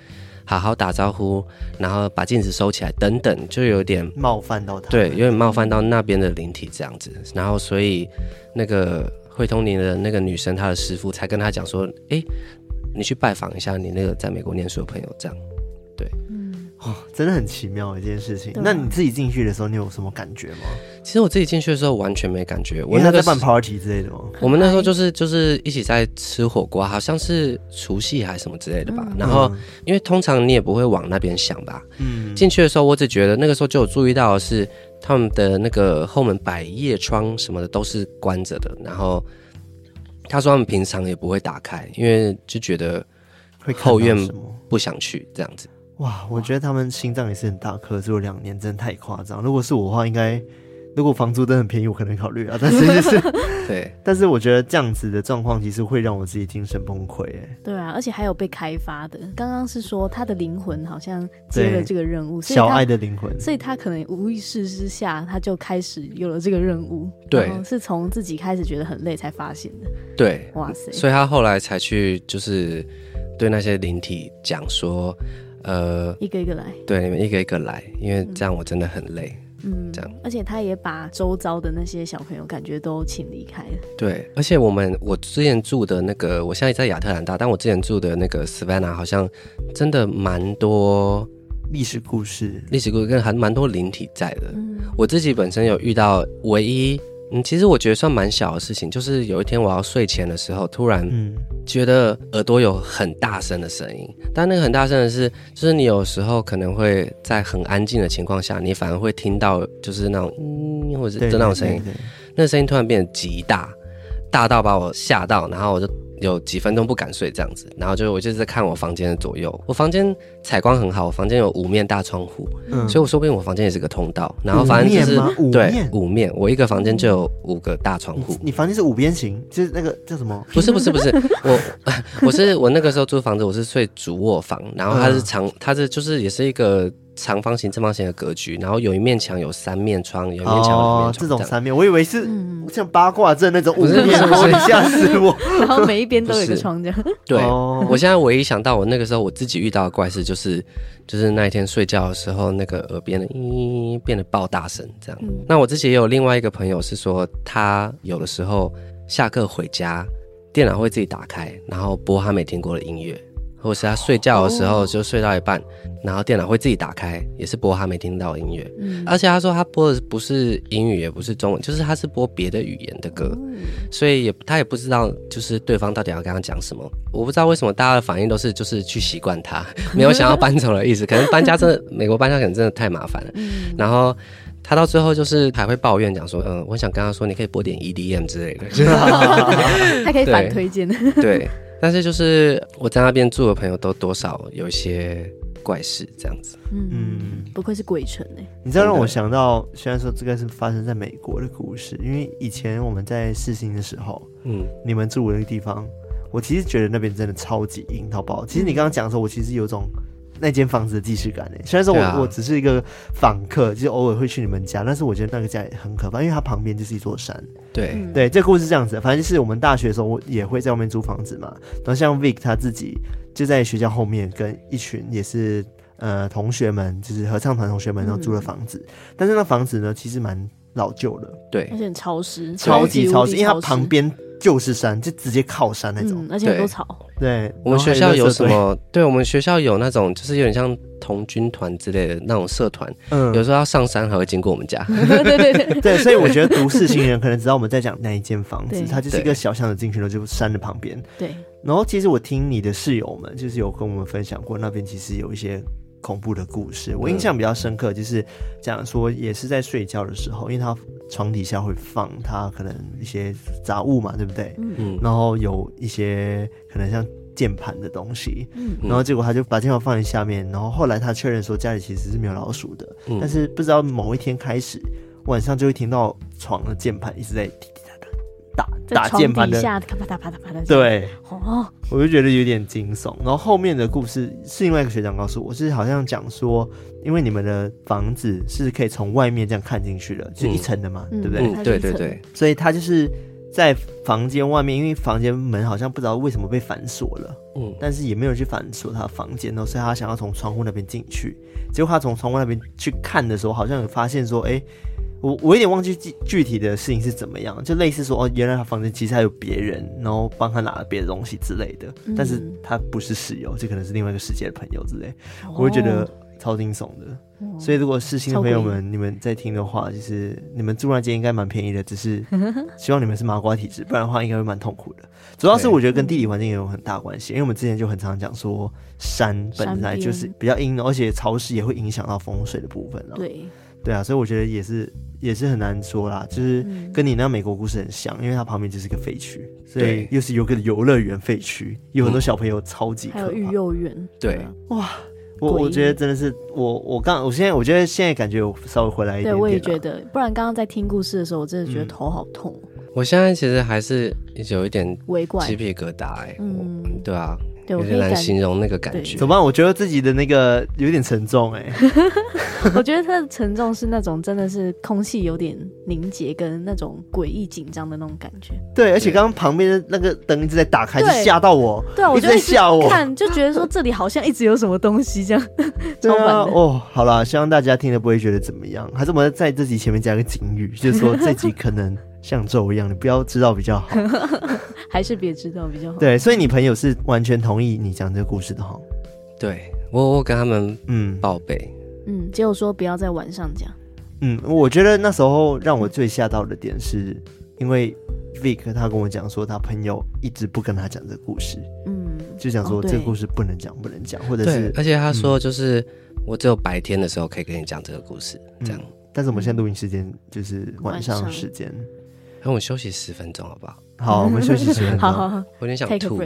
好好打招呼，然后把镜子收起来，等等，就有点冒犯到他。对，有点冒犯到那边的灵体这样子。然后，所以那个会通灵的那个女生，她的师傅才跟她讲说：“哎，你去拜访一下你那个在美国念书的朋友。”这样，对。哦，真的很奇妙一件事情。啊、那你自己进去的时候，你有什么感觉吗？其实我自己进去的时候完全没感觉。我那个在办 party 之类的吗？我们那时候就是就是一起在吃火锅，好像是除夕还是什么之类的吧。嗯、然后因为通常你也不会往那边想吧。嗯。进去的时候，我只觉得那个时候就有注意到的是他们的那个后门百叶窗什么的都是关着的。然后他说他们平常也不会打开，因为就觉得后院不想去这样子。哇，我觉得他们心脏也是很大颗，只有两年，真的太夸张。如果是我的话，应该如果房租真的很便宜，我可能考虑啊。但是 就是对，但是我觉得这样子的状况其实会让我自己精神崩溃。哎，对啊，而且还有被开发的。刚刚是说他的灵魂好像接了这个任务，小爱的灵魂，所以他可能无意识之下他就开始有了这个任务。对，是从自己开始觉得很累才发现的。对，哇塞！所以他后来才去就是对那些灵体讲说。呃，一个一个来，对，你们一个一个来，因为这样我真的很累，嗯，这样，而且他也把周遭的那些小朋友感觉都请离开了，对，而且我们我之前住的那个，我现在在亚特兰大，但我之前住的那个 Savannah 好像真的蛮多历史故事，历史故事跟还蛮多灵体在的，嗯，我自己本身有遇到唯一。嗯，其实我觉得算蛮小的事情，就是有一天我要睡前的时候，突然觉得耳朵有很大声的声音，但那个很大声的是，就是你有时候可能会在很安静的情况下，你反而会听到就是那种嗯，或者是那种声音，那声音突然变得极大，大到把我吓到，然后我就。有几分钟不敢睡这样子，然后就我就是在看我房间的左右，我房间采光很好，我房间有五面大窗户，嗯，所以我说不定我房间也是个通道，然后反正就是五面对五面，我一个房间就有五个大窗户。你房间是五边形，就是那个叫什么？不是不是不是，我 我是我那个时候租房子，我是睡主卧房，然后它是长，它是就是也是一个。长方形、正方形的格局，然后有一面墙有三面窗，有一面墙有一面窗，哦，这种三面，我以为是像八卦阵那种五面，吓死我！然后每一边都有一个窗，这样。对，哦，我现在唯一想到我那个时候我自己遇到的怪事，就是就是那一天睡觉的时候，那个耳边的咦变得爆大声，这样。嗯，那我自己也有另外一个朋友是说，他有的时候下课回家，电脑会自己打开，然后播他没听过的音乐。或是他睡觉的时候就睡到一半，哦、然后电脑会自己打开，也是播他没听到的音乐。嗯，而且他说他播的不是英语，也不是中文，就是他是播别的语言的歌，嗯、所以也他也不知道就是对方到底要跟他讲什么。我不知道为什么大家的反应都是就是去习惯他，没有想要搬走的意思。可能搬家真的美国搬家可能真的太麻烦了。嗯，然后他到最后就是还会抱怨讲说，嗯，我想跟他说你可以播点 EDM 之类的，他可以反推荐。对。对但是就是我在那边住的朋友都多少有一些怪事这样子，嗯，不愧是鬼城哎。你知道让我想到，虽然说这个是发生在美国的故事，因为以前我们在试新的时候，嗯，你们住的那个地方，我其实觉得那边真的超级阴好不好。其实你刚刚讲的时候，我其实有种。那间房子的既视感诶，虽然说我、啊、我只是一个访客，就是偶尔会去你们家，但是我觉得那个家也很可怕，因为它旁边就是一座山。对、嗯、对，这故事是这样子，反正就是我们大学的时候，我也会在外面租房子嘛。然后像 Vic 他自己就在学校后面跟一群也是呃同学们，就是合唱团同学们，然后租了房子。嗯、但是那房子呢，其实蛮老旧的，对，而且很潮湿，超级潮湿，因为它旁边。就是山，就直接靠山那种，嗯、而且很多草。对，我们学校有什么？对，我们学校有那种，就是有点像童军团之类的那种社团。嗯，有时候要上山还会经过我们家。对对对 对，所以我觉得读世新人可能知道我们在讲那一间房子，它就是一个小巷子进去了，就山的旁边。对。然后其实我听你的室友们就是有跟我们分享过，那边其实有一些恐怖的故事。我印象比较深刻，就是讲说也是在睡觉的时候，因为他床底下会放他可能一些杂物嘛，对不对？嗯，然后有一些可能像键盘的东西，嗯，然后结果他就把键盘放在下面，然后后来他确认说家里其实是没有老鼠的，嗯，但是不知道某一天开始晚上就会听到床的键盘一直在打打键盘的，啪啪嗒啪嗒啪嗒，对，哦，我就觉得有点惊悚。然后后面的故事是另外一个学长告诉我，是好像讲说，因为你们的房子是可以从外面这样看进去的，就一层的嘛，对不对？对对对，所以他就是。在房间外面，因为房间门好像不知道为什么被反锁了，嗯，但是也没有去反锁他的房间哦，所以他想要从窗户那边进去。结果他从窗户那边去看的时候，好像有发现说，哎、欸，我我有点忘记具具体的事情是怎么样，就类似说，哦，原来他房间其实还有别人，然后帮他拿了别的东西之类的，但是他不是室友，这可能是另外一个世界的朋友之类，我会觉得。超惊悚的，所以如果是新的朋友们，你们在听的话，就是你们住那间应该蛮便宜的，只是希望你们是麻瓜体质，不然的话应该会蛮痛苦的。主要是我觉得跟地理环境也有很大关系，因为我们之前就很常讲说，山本来就是比较阴，而且潮湿也会影响到风水的部分了。对，对啊，所以我觉得也是也是很难说啦，就是跟你那美国故事很像，因为它旁边就是个废区，所以又是有个游乐园废区，有很多小朋友超级可怕，还有育幼园，对，哇。我我觉得真的是我我刚我现在我觉得现在感觉我稍微回来一点点，对，我也觉得，不然刚刚在听故事的时候，我真的觉得头好痛。嗯、我现在其实还是有一点鸡皮疙瘩哎，嗯，对啊。有点难形容那个感觉。怎么办？我觉得自己的那个有点沉重哎。我觉得它的沉重是那种真的是空气有点凝结，跟那种诡异紧张的那种感觉。对，而且刚刚旁边的那个灯一直在打开，就吓到我。对啊，我就在吓我，看就觉得说这里好像一直有什么东西这样。对啊，哦，好啦，希望大家听了不会觉得怎么样。还是我们在这集前面加个警语，就是说这集可能。像咒一样，你不要知道比较好，还是别知道比较好。对，所以你朋友是完全同意你讲这个故事的哈。对，我我跟他们嗯报备，嗯，结果说不要在晚上讲。嗯，我觉得那时候让我最吓到的点是，因为 Vic 他跟我讲说他朋友一直不跟他讲这个故事，嗯，就讲说这个故事不能讲，不能讲，或者是而且他说就是我只有白天的时候可以跟你讲这个故事，这样。但是我们现在录音时间就是晚上时间。让我休息十分钟，好不好？好，我们休息十分钟。好好好，我有点想吐。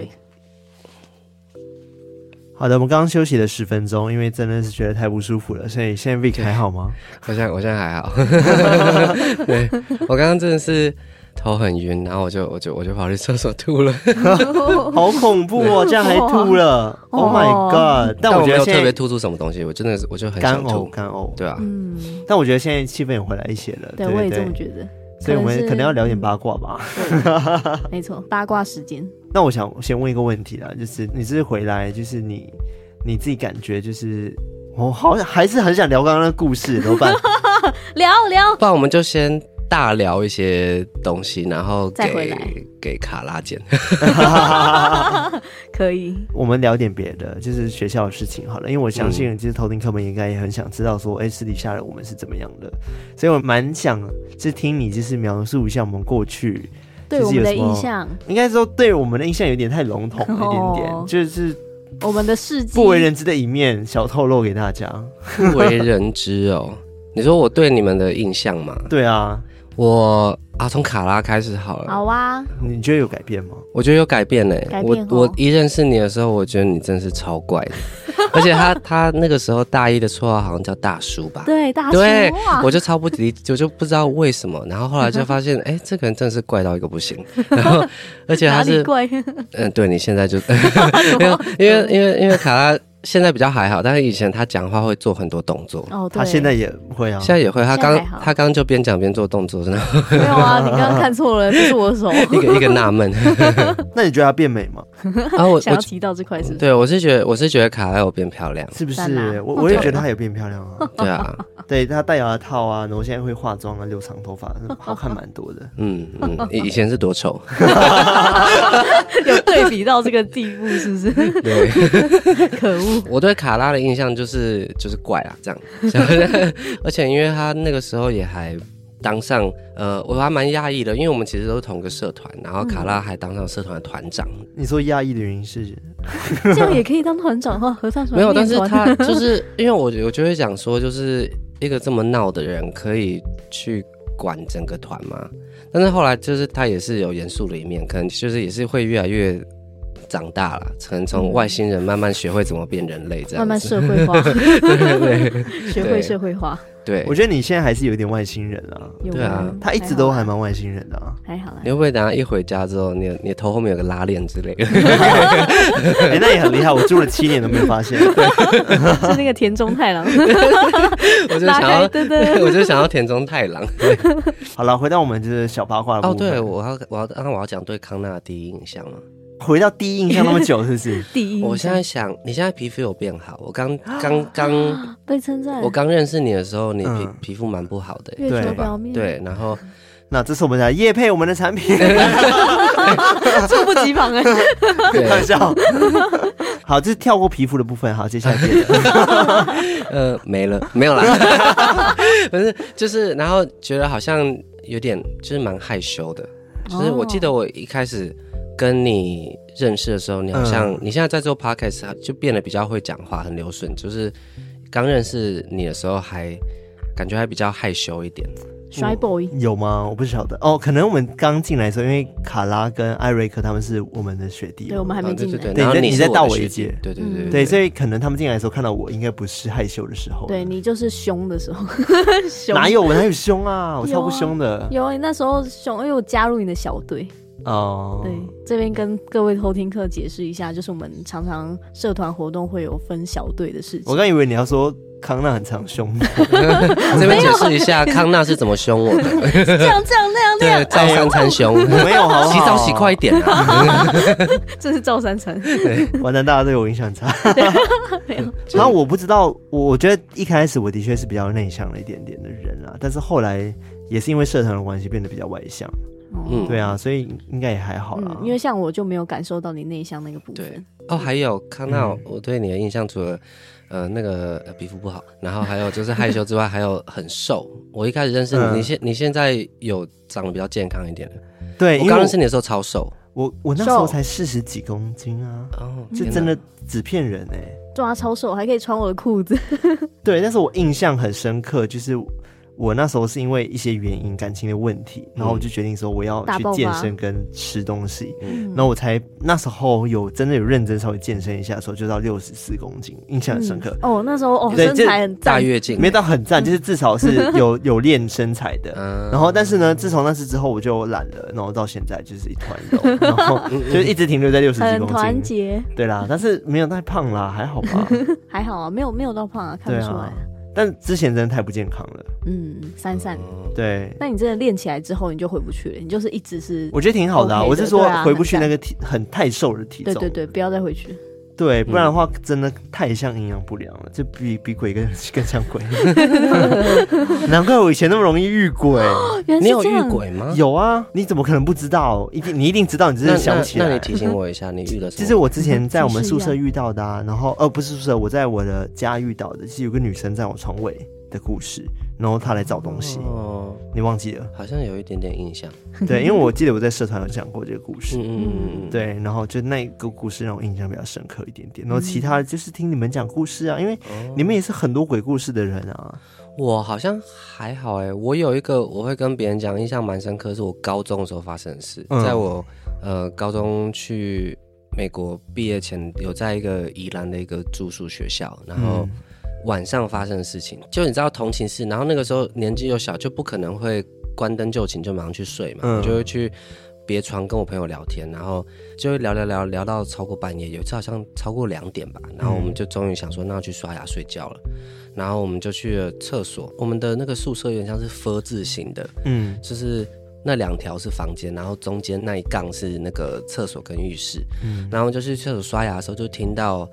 好的，我们刚刚休息了十分钟，因为真的是觉得太不舒服了，所以现在 Vic 还好吗？我现在我现在还好。对，我刚刚真的是头很晕，然后我就我就我就跑去厕所吐了，好恐怖哦！这样还吐了，Oh my god！但我觉得没有特别吐出什么东西，我真的是我就很想吐，干呕，对啊。嗯，但我觉得现在气氛也回来一些了，对，我也这么觉得。所以我们可能要聊点八卦吧。没错，八卦时间。那我想先问一个问题啦，就是你这次回来，就是你你自己感觉，就是我好像还是很想聊刚刚的故事，怎么办？聊聊，不然我们就先。大聊一些东西，然后给给卡拉剪，可以。我们聊点别的，就是学校的事情好了。因为我相信，其实头听客们应该也很想知道说，哎、嗯，私底下的我们是怎么样的。所以我蛮想，就听你就是描述一下我们过去对我们的印象。应该说，对我们的印象有点太笼统了一点点，哦、就是我们的事迹不为人知的一面，小透露给大家。不为人知哦，你说我对你们的印象吗？对啊。我啊，从卡拉开始好了。好啊，你觉得有改变吗？我觉得有改变呢。我我一认识你的时候，我觉得你真是超怪的。而且他他那个时候大一的绰号好像叫大叔吧？对，大叔。对，我就超不理，我就不知道为什么。然后后来就发现，哎，这个人真的是怪到一个不行。然后，而且他是怪。嗯，对，你现在就因为因为因为卡拉。现在比较还好，但是以前他讲话会做很多动作。哦，他现在也会啊，现在也会。他刚他刚就边讲边做动作，真的。没有啊，你刚刚看错了，这是我的手。一个一个纳闷。那你觉得他变美吗？啊，我想要提到这块是。对，我是觉得我是觉得卡莱有变漂亮，是不是？我我也觉得他有变漂亮啊。对啊，对他戴牙套啊，然后现在会化妆啊，留长头发，好看蛮多的。嗯嗯，以前是多丑。有对比到这个地步，是不是？对，可恶。我对卡拉的印象就是就是怪啊，这样，而且因为他那个时候也还当上呃，我还蛮讶异的，因为我们其实都是同个社团，然后卡拉还当上社团的团长。你说讶异的原因是这样也可以当团长哈？合唱团没有，但是他 就是因为我我就会想说，就是一个这么闹的人可以去管整个团嘛。但是后来就是他也是有严肃的一面，可能就是也是会越来越。长大了，可能从外星人慢慢学会怎么变人类，这样慢慢社会化，对对对，学会社会化。对，我觉得你现在还是有点外星人啊。对啊，他一直都还蛮外星人的啊。还好啦。你会不会等下一回家之后，你你头后面有个拉链之类的？哎，那也很厉害，我住了七年都没有发现。是那个田中太郎。我就想要，对对，我就想要田中太郎。好了，回到我们就是小八卦的部分。哦，对，我要我要刚刚我要讲对康纳的第一印象了。回到第一印象那么久，是不是？第一，我现在想，你现在皮肤有变好。我刚 刚刚 被称赞。我刚认识你的时候，你皮皮肤蛮不好的，月球表面。对，然后 那这是我们的叶配我们的产品，猝不及防哎，开玩笑。好，这是跳过皮肤的部分。好，接下来呃，没了，没有啦。不是，就是然后觉得好像有点，就是蛮害羞的。就是我记得我一开始。跟你认识的时候，你好像、嗯、你现在在做 podcast，就变得比较会讲话，很流顺。就是刚认识你的时候，还感觉还比较害羞一点。Shy boy 有吗？我不晓得哦。可能我们刚进来的时候，因为卡拉跟艾瑞克他们是我们的学弟，对，我们还没进来。对，对，对，然后你在大我一届，对对对对，对，所以可能他们进来的时候看到我，应该不是害羞的时候。对，你就是凶的时候，哪有我哪有凶啊？我超不凶的。有，你那时候凶，因为我加入你的小队。哦，对，这边跟各位偷听客解释一下，就是我们常常社团活动会有分小队的事情。我刚以为你要说康纳很常凶，这边解释一下康纳是怎么凶我的。这样这样那样那样，照三餐凶，没有好洗澡洗快一点。这是照三餐，完蛋，大家对我印象差。没有，然后我不知道，我觉得一开始我的确是比较内向了一点点的人啊，但是后来也是因为社团的关系变得比较外向。嗯，对啊，所以应该也还好啦。因为像我就没有感受到你内向那个部分。对哦，还有康纳，我对你的印象除了呃那个皮肤不好，然后还有就是害羞之外，还有很瘦。我一开始认识你，你现你现在有长得比较健康一点的。对，我刚认识你的时候超瘦，我我那时候才四十几公斤啊，哦，这真的只骗人哎。对啊，超瘦，还可以穿我的裤子。对，但是我印象很深刻，就是。我那时候是因为一些原因，感情的问题，然后我就决定说我要去健身跟吃东西，然后我才那时候有真的有认真稍微健身一下的时候，就到六十四公斤，印象很深刻。哦，那时候哦身材很大跃进，没到很赞，就是至少是有 有练身材的。然后但是呢，自从那次之后我就懒了，然后到现在就是一团肉，然后就一直停留在六十几公斤。团结。对啦，但是没有太胖啦，还好吧？还好啊，没有没有到胖啊，看不出来。但之前真的太不健康了，嗯，散散，对。那你真的练起来之后，你就回不去了，你就是一直是，我觉得挺好的啊。我是说回不去那个体很太瘦的体重，对对对，不要再回去。对，不然的话真的太像营养不良了，就比比鬼更更像鬼。难怪我以前那么容易遇鬼。你有遇鬼吗？有啊，你怎么可能不知道？一定你一定知道，你只是想不起来。那你提醒我一下，你遇了什么？就是我之前在我们宿舍 遇到的啊，然后呃不是宿舍，我在我的家遇到的，是有个女生在我床尾的故事，然后他来找东西。哦，你忘记了？好像有一点点印象。对，因为我记得我在社团有讲过这个故事。嗯嗯嗯。对，然后就那个故事让我印象比较深刻一点点。然后其他的就是听你们讲故事啊，因为你们也是很多鬼故事的人啊。我好像还好哎，我有一个我会跟别人讲印象蛮深刻，是我高中的时候发生的事。在我呃高中去美国毕业前，有在一个宜兰的一个住宿学校，然后。晚上发生的事情，就你知道同寝室，然后那个时候年纪又小，就不可能会关灯就寝，就马上去睡嘛，嗯、我就会去别床跟我朋友聊天，然后就会聊聊聊聊到超过半夜，有一次好像超过两点吧，然后我们就终于想说，那要去刷牙睡觉了，然后我们就去了厕所，我们的那个宿舍有点像是 “F” 字形的，嗯，就是那两条是房间，然后中间那一杠是那个厕所跟浴室，嗯，然后就去厕所刷牙的时候就听到。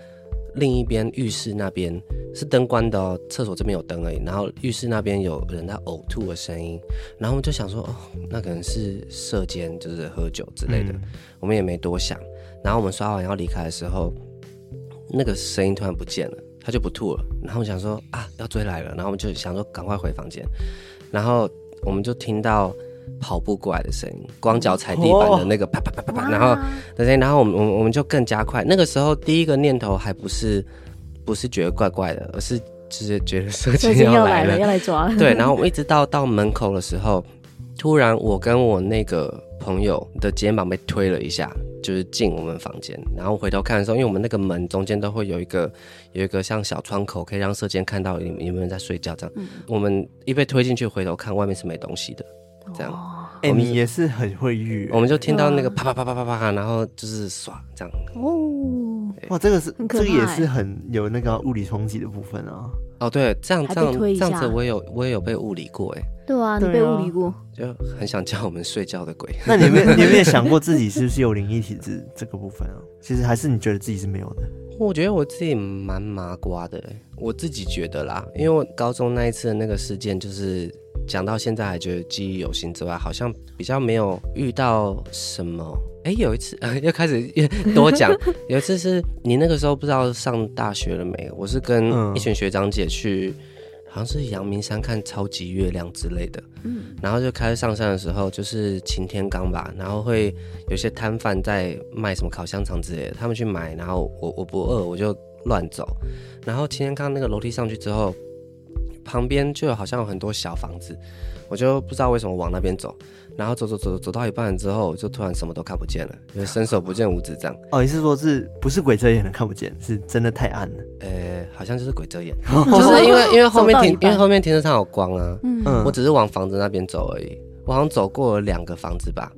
另一边浴室那边是灯关的哦，厕所这边有灯而已。然后浴室那边有人在呕吐的声音，然后我们就想说，哦，那可能是舍监，就是喝酒之类的。嗯、我们也没多想。然后我们刷完要离开的时候，那个声音突然不见了，他就不吐了。然后我们想说啊，要追来了。然后我们就想说赶快回房间。然后我们就听到跑步过来的声音，光脚踩地板的那个啪啪啪啪啪，然后对对，然后我们我们我们就更加快。那个时候第一个念头还不是不是觉得怪怪的，而是就是觉得射箭要来了，要来抓。对，然后我们一直到到门口的时候，突然我跟我那个朋友的肩膀被推了一下。就是进我们房间，然后回头看的时候，因为我们那个门中间都会有一个有一个像小窗口，可以让射监看到有有没有人在睡觉这样。嗯、我们一被推进去，回头看外面是没东西的，这样。哎、哦，你也是很会遇，我们就听到那个啪啪啪啪啪啪啪，然后就是唰这样。哦，哇，这个是这个也是很有那个物理冲击的部分啊。哦，对，这样这样这样子，我也有我也有被物理过哎。对啊，你被物理过，就很想叫我们睡觉的鬼。那你有没有你有没有想过自己是不是有灵异体质这个部分啊？其实还是你觉得自己是没有的？我觉得我自己蛮麻瓜的，我自己觉得啦，因为我高中那一次的那个事件，就是讲到现在还觉得记忆犹新之外，好像比较没有遇到什么。哎，有一次啊，又开始多讲。有一次是你那个时候不知道上大学了没？我是跟一群学长姐去。好像是阳明山看超级月亮之类的，嗯，然后就开始上山的时候，就是擎天岗吧，然后会有些摊贩在卖什么烤香肠之类的，他们去买，然后我我不饿，我就乱走，然后擎天岗那个楼梯上去之后，旁边就有好像有很多小房子，我就不知道为什么往那边走。然后走走走走到一半之后，就突然什么都看不见了，就伸手不见五指这样。哦，你是说是不是鬼遮眼的看不见？是真的太暗了。呃，好像就是鬼遮眼，就是因为 因为后面停，因为后面停车场有光啊。嗯，我只是往房子那边走而已，我好像走过了两个房子吧。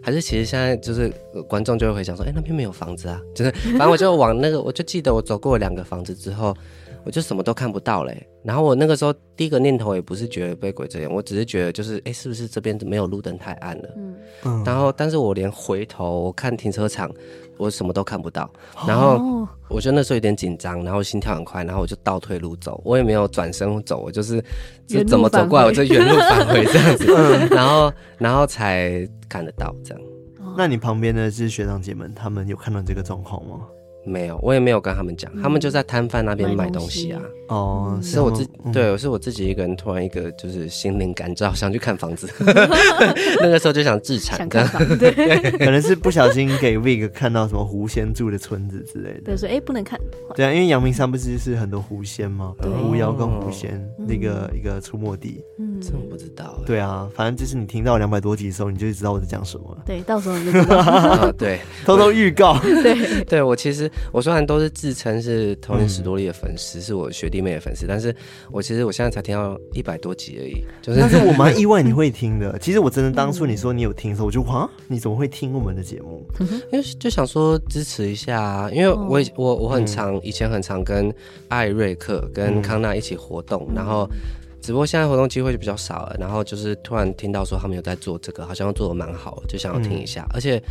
还是其实现在就是观众就会回想说，哎，那边没有房子啊。就是反正我就往那个，我就记得我走过了两个房子之后。我就什么都看不到嘞，然后我那个时候第一个念头也不是觉得被鬼遮眼，我只是觉得就是哎，是不是这边没有路灯太暗了？嗯，然后但是我连回头我看停车场，我什么都看不到，然后我就那时候有点紧张，然后心跳很快，然后我就倒退路走，我也没有转身走，我就是就怎么走过来我就原路返回 这样子，然后然后才看得到这样。那你旁边的是学长姐们，他们有看到这个状况吗？没有，我也没有跟他们讲，嗯、他们就在摊贩那边买东西啊。哦，是我自、嗯、对，是我自己一个人，突然一个就是心灵感召，想去看房子。那个时候就想自残，这样 对，可能是不小心给 Vic 看到什么狐仙住的村子之类的。对，说哎不能看。对啊，因为阳明山不是是很多狐仙吗？狐妖跟狐仙那个一个出没地。嗯，这我不知道。对啊，反正就是你听到两百多集的时候，你就知道我在讲什么了。对，到时候你就知道。对，偷偷预告。对，对我其实。我虽然都是自称是通灵史多利的粉丝，嗯、是我学弟妹的粉丝，但是我其实我现在才听到一百多集而已。就是，但是我蛮意外你会听的。其实我真的当初你说你有听的时候，我就哇，你怎么会听我们的节目？因为就想说支持一下啊，因为我我我很常、嗯、以前很常跟艾瑞克跟康纳一起活动，嗯、然后只不过现在活动机会就比较少了。然后就是突然听到说他们有在做这个，好像做的蛮好，就想要听一下，嗯、而且。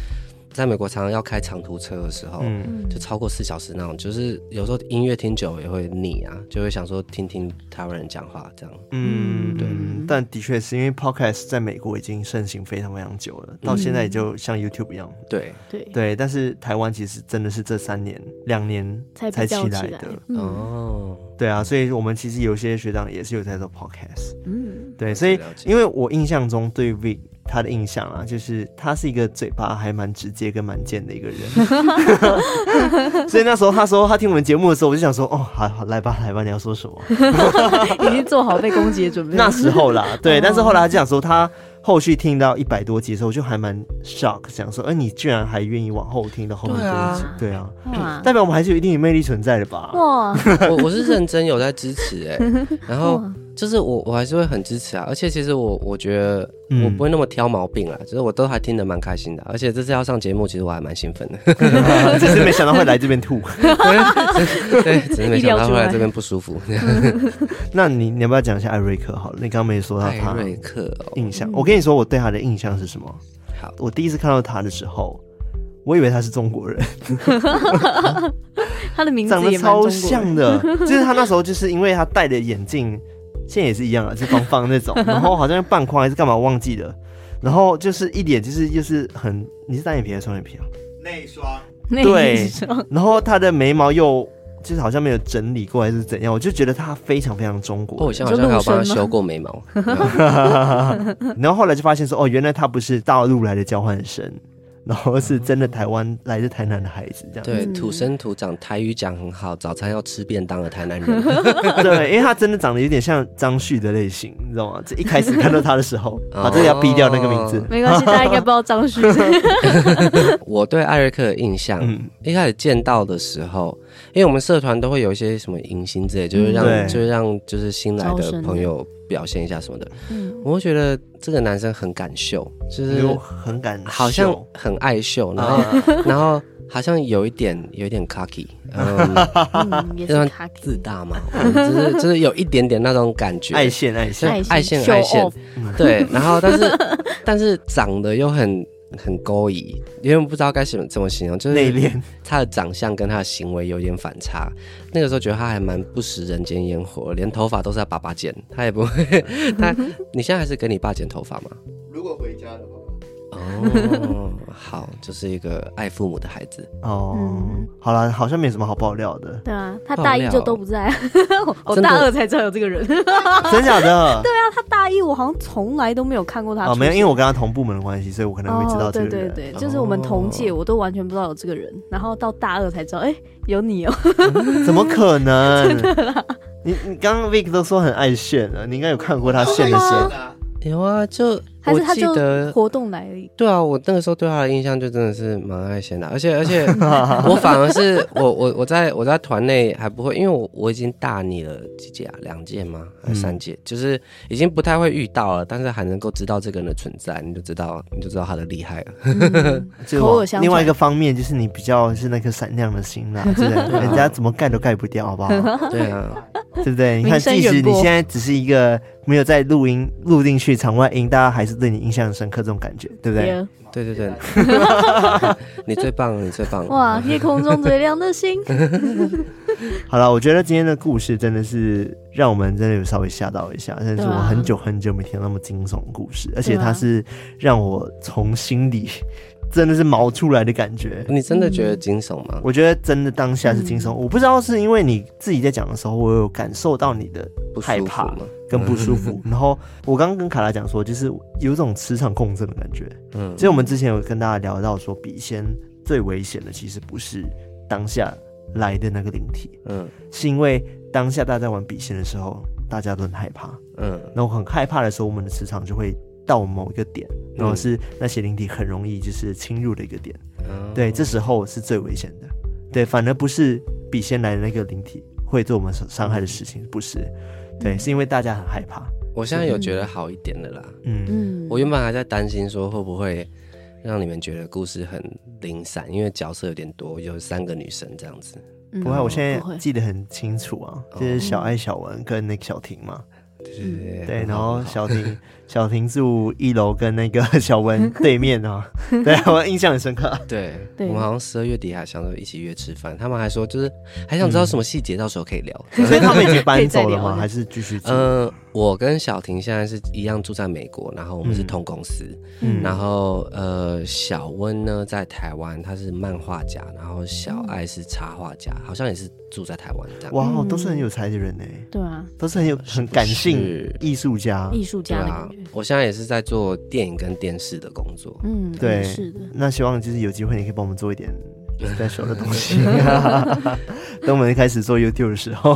在美国常常要开长途车的时候，嗯、就超过四小时那种，就是有时候音乐听久也会腻啊，就会想说听听台湾人讲话这样。嗯，对。但的确是因为 Podcast 在美国已经盛行非常非常久了，到现在也就像 YouTube 一样。对对对，但是台湾其实真的是这三年两年才起来的。哦，对啊，所以我们其实有些学长也是有在做 Podcast。嗯，对，所以因为我印象中对 Vic 他的印象啊，就是他是一个嘴巴还蛮直接跟蛮贱的一个人，所以那时候他说他听我们节目的时候，我就想说，哦，好好来吧，来吧，你要说什么？已经做好被攻击的准备。那时候啦，对，但是后来他就想说他。后续听到一百多集的时候，我就还蛮 shock，想说，哎、欸，你居然还愿意往后听到后面多集，对啊，代表我们还是有一定的魅力存在的吧？哇，我我是认真有在支持哎、欸，然后就是我我还是会很支持啊，而且其实我我觉得我不会那么挑毛病啊，嗯、就是我都还听得蛮开心的，而且这次要上节目，其实我还蛮兴奋的 只是没想到会来这边吐，对，只是没想到会来这边不舒服。那你你要不要讲一下艾瑞克好了？你刚刚没说到他艾瑞克印象，我跟你说我对他的印象是什么？好，我第一次看到他的时候，我以为他是中国人，他的名字长得超像的，就是他那时候就是因为他戴的眼镜，现在也是一样啊，是方方那种，然后好像半框还是干嘛忘记了，然后就是一脸就是就是很，你是单眼皮还是双眼皮啊？内双，对，然后他的眉毛又。就是好像没有整理过还是怎样，我就觉得他非常非常中国。我好像好像还有帮他修过眉毛，然后后来就发现说，哦，原来他不是大陆来的交换生。然后是真的台湾来自台南的孩子，这样对，土生土长，台语讲很好，早餐要吃便当的台南人。对，因为他真的长得有点像张旭的类型，你知道吗？这一开始看到他的时候，啊，这个要逼掉那个名字，没关系，大家应该不知道张旭。我对艾瑞克的印象，嗯、一开始见到的时候，因为我们社团都会有一些什么迎新之类，就是让，嗯、就是让就是新来的朋友。表现一下什么的，嗯，我会觉得这个男生很敢秀，就是很敢，好像很爱秀，然后 然后好像有一点有一点 cocky，嗯，也是 自大嘛，就是就是有一点点那种感觉，爱现爱现。爱现爱现，对，然后但是 但是长得又很。很勾引，因为不知道该怎么怎么形容，就是内敛。他的长相跟他的行为有点反差。那个时候觉得他还蛮不食人间烟火，连头发都是他爸爸剪，他也不会。他，你现在还是跟你爸剪头发吗？如果回家的话。哦，好，就是一个爱父母的孩子。哦，好了，好像没什么好爆料的。对啊，他大一就都不在，我大二才知道有这个人。真假的？对啊，他大一我好像从来都没有看过他。哦，没有，因为我跟他同部门的关系，所以我可能会知道这个人。对对对，就是我们同届，我都完全不知道有这个人。然后到大二才知道，哎，有你哦。怎么可能？你你刚刚 Vic 都说很爱炫了，你应该有看过他炫的炫。有啊，就。还是他就活动来而已。对啊，我那个时候对他的印象就真的是蛮爱现的，而且而且 我反而是我我我在我在团内还不会，因为我我已经大你了几届啊，两届吗？还是三届？嗯、就是已经不太会遇到了，但是还能够知道这个人的存在，你就知道你就知道他的厉害了。嗯、口耳相传。另外一个方面就是你比较是那颗闪亮的心啦，对，人家怎么盖都盖不掉，好不好？对啊，对不对？你看，即使你现在只是一个没有在录音录进去场外音，大家还是。对你印象深刻，这种感觉，对不对？Yeah. 对对对，你最棒，你最棒！哇，夜空中最亮的星。好了，我觉得今天的故事真的是让我们真的有稍微吓到一下，但是我很久很久没听到那么惊悚的故事，而且它是让我从心里。真的是毛出来的感觉，你真的觉得惊悚吗？我觉得真的当下是惊悚，我不知道是因为你自己在讲的时候，我有感受到你的害怕跟不舒服。然后我刚刚跟卡拉讲说，就是有一种磁场共振的感觉。嗯，其实我们之前有跟大家聊到说，笔仙最危险的其实不是当下来的那个灵体，嗯，是因为当下大家在玩笔仙的时候，大家都很害怕，嗯，那我很害怕的时候，我们的磁场就会。到某一个点，然后是那些灵体很容易就是侵入的一个点，嗯、对，这时候是最危险的，对，反而不是笔仙来的那个灵体会做我们伤害的事情，不是，对，是因为大家很害怕。我现在有觉得好一点的啦，嗯。嗯，我原本还在担心说会不会让你们觉得故事很零散，因为角色有点多，有三个女生这样子。不会，我现在记得很清楚啊，就是小艾、小文跟那个小婷嘛。对，对，然后小婷，小婷住一楼，跟那个 小文 对面啊，对，我印象很深刻。对，我们好像十二月底还想着一起约吃饭，他们还说就是还想知道什么细节，到时候可以聊。所以他们已经搬走了吗？还是继续住？嗯，我跟小婷现在是一样住在美国，然后我们是同公司。嗯，然后呃，小温呢在台湾，他是漫画家，然后小爱是插画家，好像也是。住在台湾这样，哇，都是很有才的人呢。对啊，都是很有很感性艺术家，艺术家啊。我现在也是在做电影跟电视的工作。嗯，对，是的。那希望就是有机会，你可以帮我们做一点 在手的东西。等我们开始做 YouTube 的时候，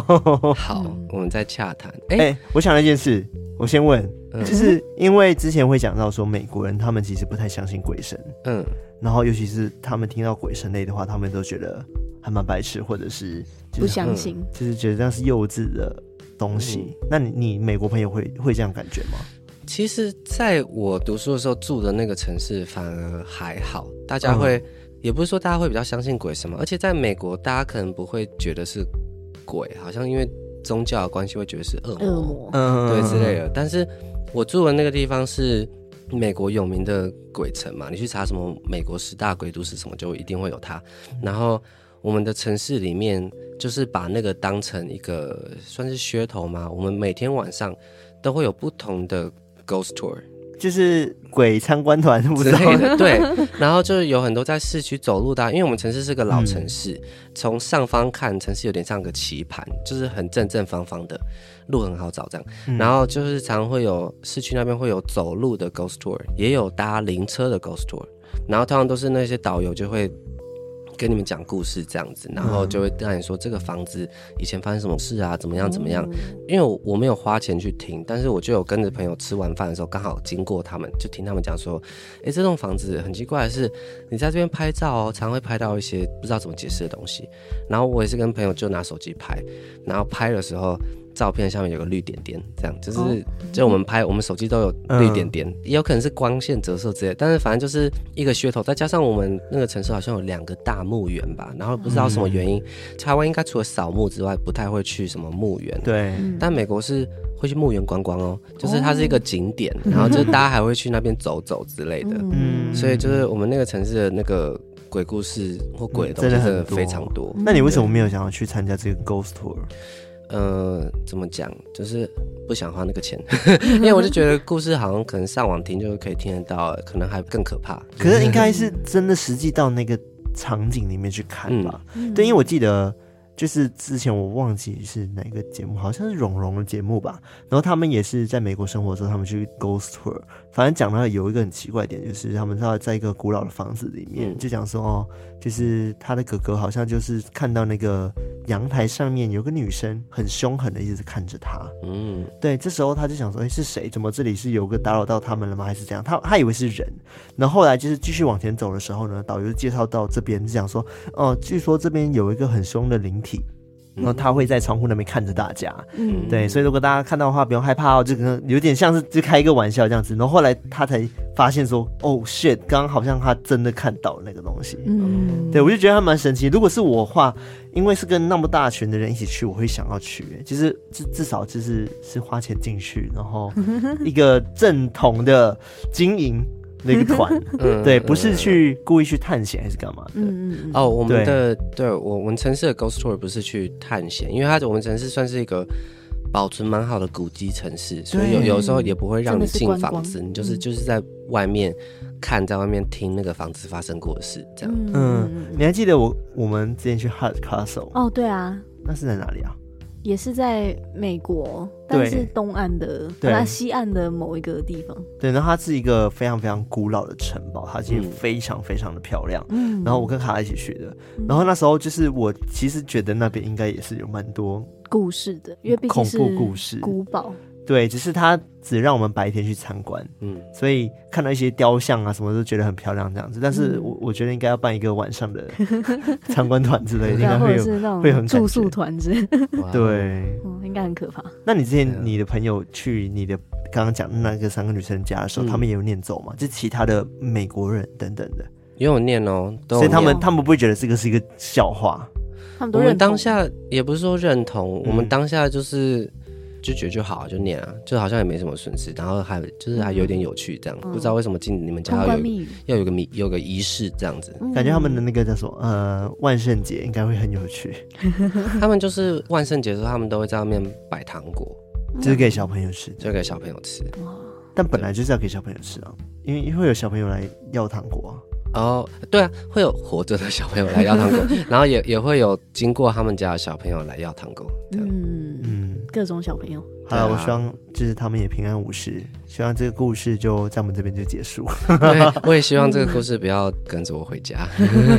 好，我们再洽谈。哎，我想了一件事，我先问，就是因为之前会讲到说美国人他们其实不太相信鬼神，嗯，然后尤其是他们听到鬼神类的话，他们都觉得。还蛮白痴，或者是、就是、不相信，就是觉得这样是幼稚的东西。嗯、那你你美国朋友会会这样感觉吗？其实，在我读书的时候住的那个城市反而还好，大家会、嗯、也不是说大家会比较相信鬼什么，而且在美国大家可能不会觉得是鬼，好像因为宗教的关系会觉得是恶魔，嗯，对之类的。但是我住的那个地方是美国有名的鬼城嘛，你去查什么美国十大鬼都市什么，就一定会有它，然后。我们的城市里面，就是把那个当成一个算是噱头嘛。我们每天晚上都会有不同的 ghost tour，就是鬼参观团之类的？对，然后就是有很多在市区走路的，因为我们城市是个老城市，从、嗯、上方看城市有点像个棋盘，就是很正正方方的，路很好找这样。嗯、然后就是常常会有市区那边会有走路的 ghost tour，也有搭灵车的 ghost tour，然后通常都是那些导游就会。跟你们讲故事这样子，然后就会跟你说这个房子以前发生什么事啊，怎么样怎么样。因为我没有花钱去听，但是我就有跟着朋友吃完饭的时候，刚好经过他们，就听他们讲说，哎，这栋房子很奇怪的是，你在这边拍照哦，常会拍到一些不知道怎么解释的东西。然后我也是跟朋友就拿手机拍，然后拍的时候。照片下面有个绿点点，这样就是、哦、就我们拍，我们手机都有绿点点，嗯、也有可能是光线折射之类，但是反正就是一个噱头，再加上我们那个城市好像有两个大墓园吧，然后不知道什么原因，嗯、台湾应该除了扫墓之外，不太会去什么墓园。对，但美国是会去墓园观光哦，就是它是一个景点，哦、然后就是大家还会去那边走走之类的。嗯，所以就是我们那个城市的那个鬼故事或鬼的东西真的非常多。那你为什么没有想要去参加这个 Ghost Tour？呃，怎么讲？就是不想花那个钱，因为我就觉得故事好像可能上网听就可以听得到，可能还更可怕。可是应该是真的实际到那个场景里面去看吧？嗯、对，因为我记得。就是之前我忘记是哪个节目，好像是蓉蓉的节目吧。然后他们也是在美国生活的时候，他们去 ghost tour。反正讲到有一个很奇怪点，就是他们在在一个古老的房子里面，就讲说哦，就是他的哥哥好像就是看到那个阳台上面有个女生很凶狠的一直看着他。嗯，对，这时候他就想说，哎，是谁？怎么这里是有个打扰到他们了吗？还是怎样？他他以为是人。然后后来就是继续往前走的时候呢，导游介绍到这边，就讲说，哦，据说这边有一个很凶的灵体。然后他会在窗户那边看着大家，嗯，对，所以如果大家看到的话，不用害怕哦，就可能有点像是就开一个玩笑这样子。然后后来他才发现说，哦，shit，刚刚好像他真的看到了那个东西，嗯，对，我就觉得还蛮神奇。如果是我的话，因为是跟那么大群的人一起去，我会想要去，其实至至少就是是花钱进去，然后 一个正统的经营。那个团，嗯、对，不是去故意去探险还是干嘛的？嗯哦，我们的对，我我们城市的 Ghost Tour 不是去探险，因为它我们城市算是一个保存蛮好的古迹城市，所以有有时候也不会让你进房子，你就是就是在外面看，在外面听那个房子发生过的事，这样。嗯，你还记得我我们之前去 Hart Castle？哦，对啊，那是在哪里啊？也是在美国，但是东岸的，对，它西岸的某一个地方。对，然后它是一个非常非常古老的城堡，它其实非常非常的漂亮。嗯，然后我跟卡拉一起去的，嗯、然后那时候就是我其实觉得那边应该也是有蛮多故事的，因为毕竟是恐怖故事、古堡。对，只是他只让我们白天去参观，嗯，所以看到一些雕像啊什么都觉得很漂亮这样子。但是我我觉得应该要办一个晚上的 参观团之类的，应该会有会很住宿团之类的。对，应该很可怕。那你之前你的朋友去你的刚刚讲的那个三个女生家的时候，他们也有念咒吗？就其他的美国人等等的也有念哦，所以他们他们不会觉得这个是一个笑话。他们都我们当下也不是说认同，我们当下就是。就觉得就好，就念啊，就好像也没什么损失，然后还就是还有点有趣，这样、嗯、不知道为什么进你们家要有要有个谜，有个仪式这样子，嗯、感觉他们的那个叫什么呃万圣节应该会很有趣。他们就是万圣节的时候，他们都会在外面摆糖果，就是给小朋友吃，就给小朋友吃。但本来就是要给小朋友吃啊，因为因为会有小朋友来要糖果啊。哦，对啊，会有活着的小朋友来要糖果，然后也也会有经过他们家的小朋友来要糖果，这样。各种小朋友。好了，我希望就是他们也平安无事，希望这个故事就在我们这边就结束。对，我也希望这个故事不要跟着我回家。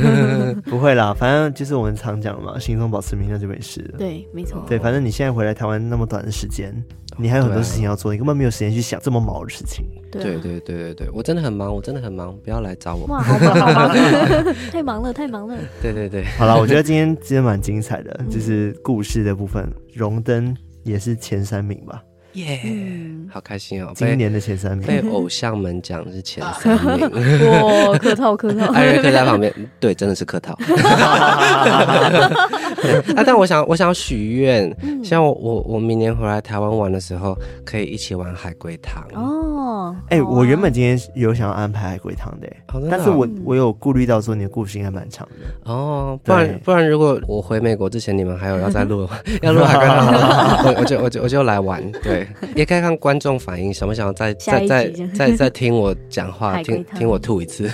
不会啦，反正就是我们常讲嘛，心中保持明亮就没事了。对，没错。对，反正你现在回来台湾那么短的时间，你还有很多事情要做，你根本没有时间去想这么毛的事情。对对对对对，我真的很忙，我真的很忙，不要来找我。哇，好忙，好忙，太忙了，太忙了。对对对，好了，我觉得今天今天蛮精彩的，就是故事的部分，荣登。也是前三名吧，耶，好开心哦！今年的前三名。被偶像们讲是前三名，哇，客套客套，艾瑞克在旁边，对，真的是客套。啊，但我想我想许愿，像我我我明年回来台湾玩的时候，可以一起玩海龟汤哦。哎、欸，我原本今天有想要安排海龟汤的，哦、但是我我有顾虑到说你的故事应该蛮长的哦。不然不然，如果我回美国之前你们还有要再录 要录海龟汤，我我就我就我就来玩。对，也可以看观众反应，想不想再再再再再听我讲话，听听我吐一次。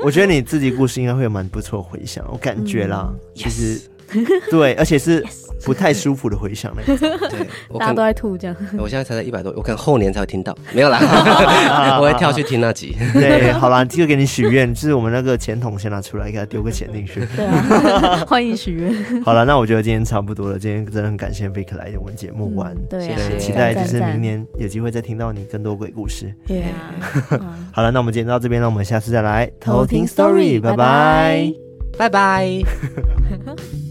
我觉得你自己故事应该会有蛮不错回响，我感觉啦，嗯、其实。对，而且是不太舒服的回响那种。对，大家都在吐这样。我现在才在一百多，我可能后年才会听到。没有啦，我会跳去听那集。对，好啦，这个给你许愿，就是我们那个钱筒先拿出来，给他丢个钱进去。对啊，欢迎许愿。好了，那我觉得今天差不多了。今天真的很感谢 Vic 来我们节目玩，嗯、对、啊，期待就是明年有机会再听到你更多鬼故事。对啊。好了，那我们今天到这边，那我们下次再来偷听 Story，拜拜，拜拜。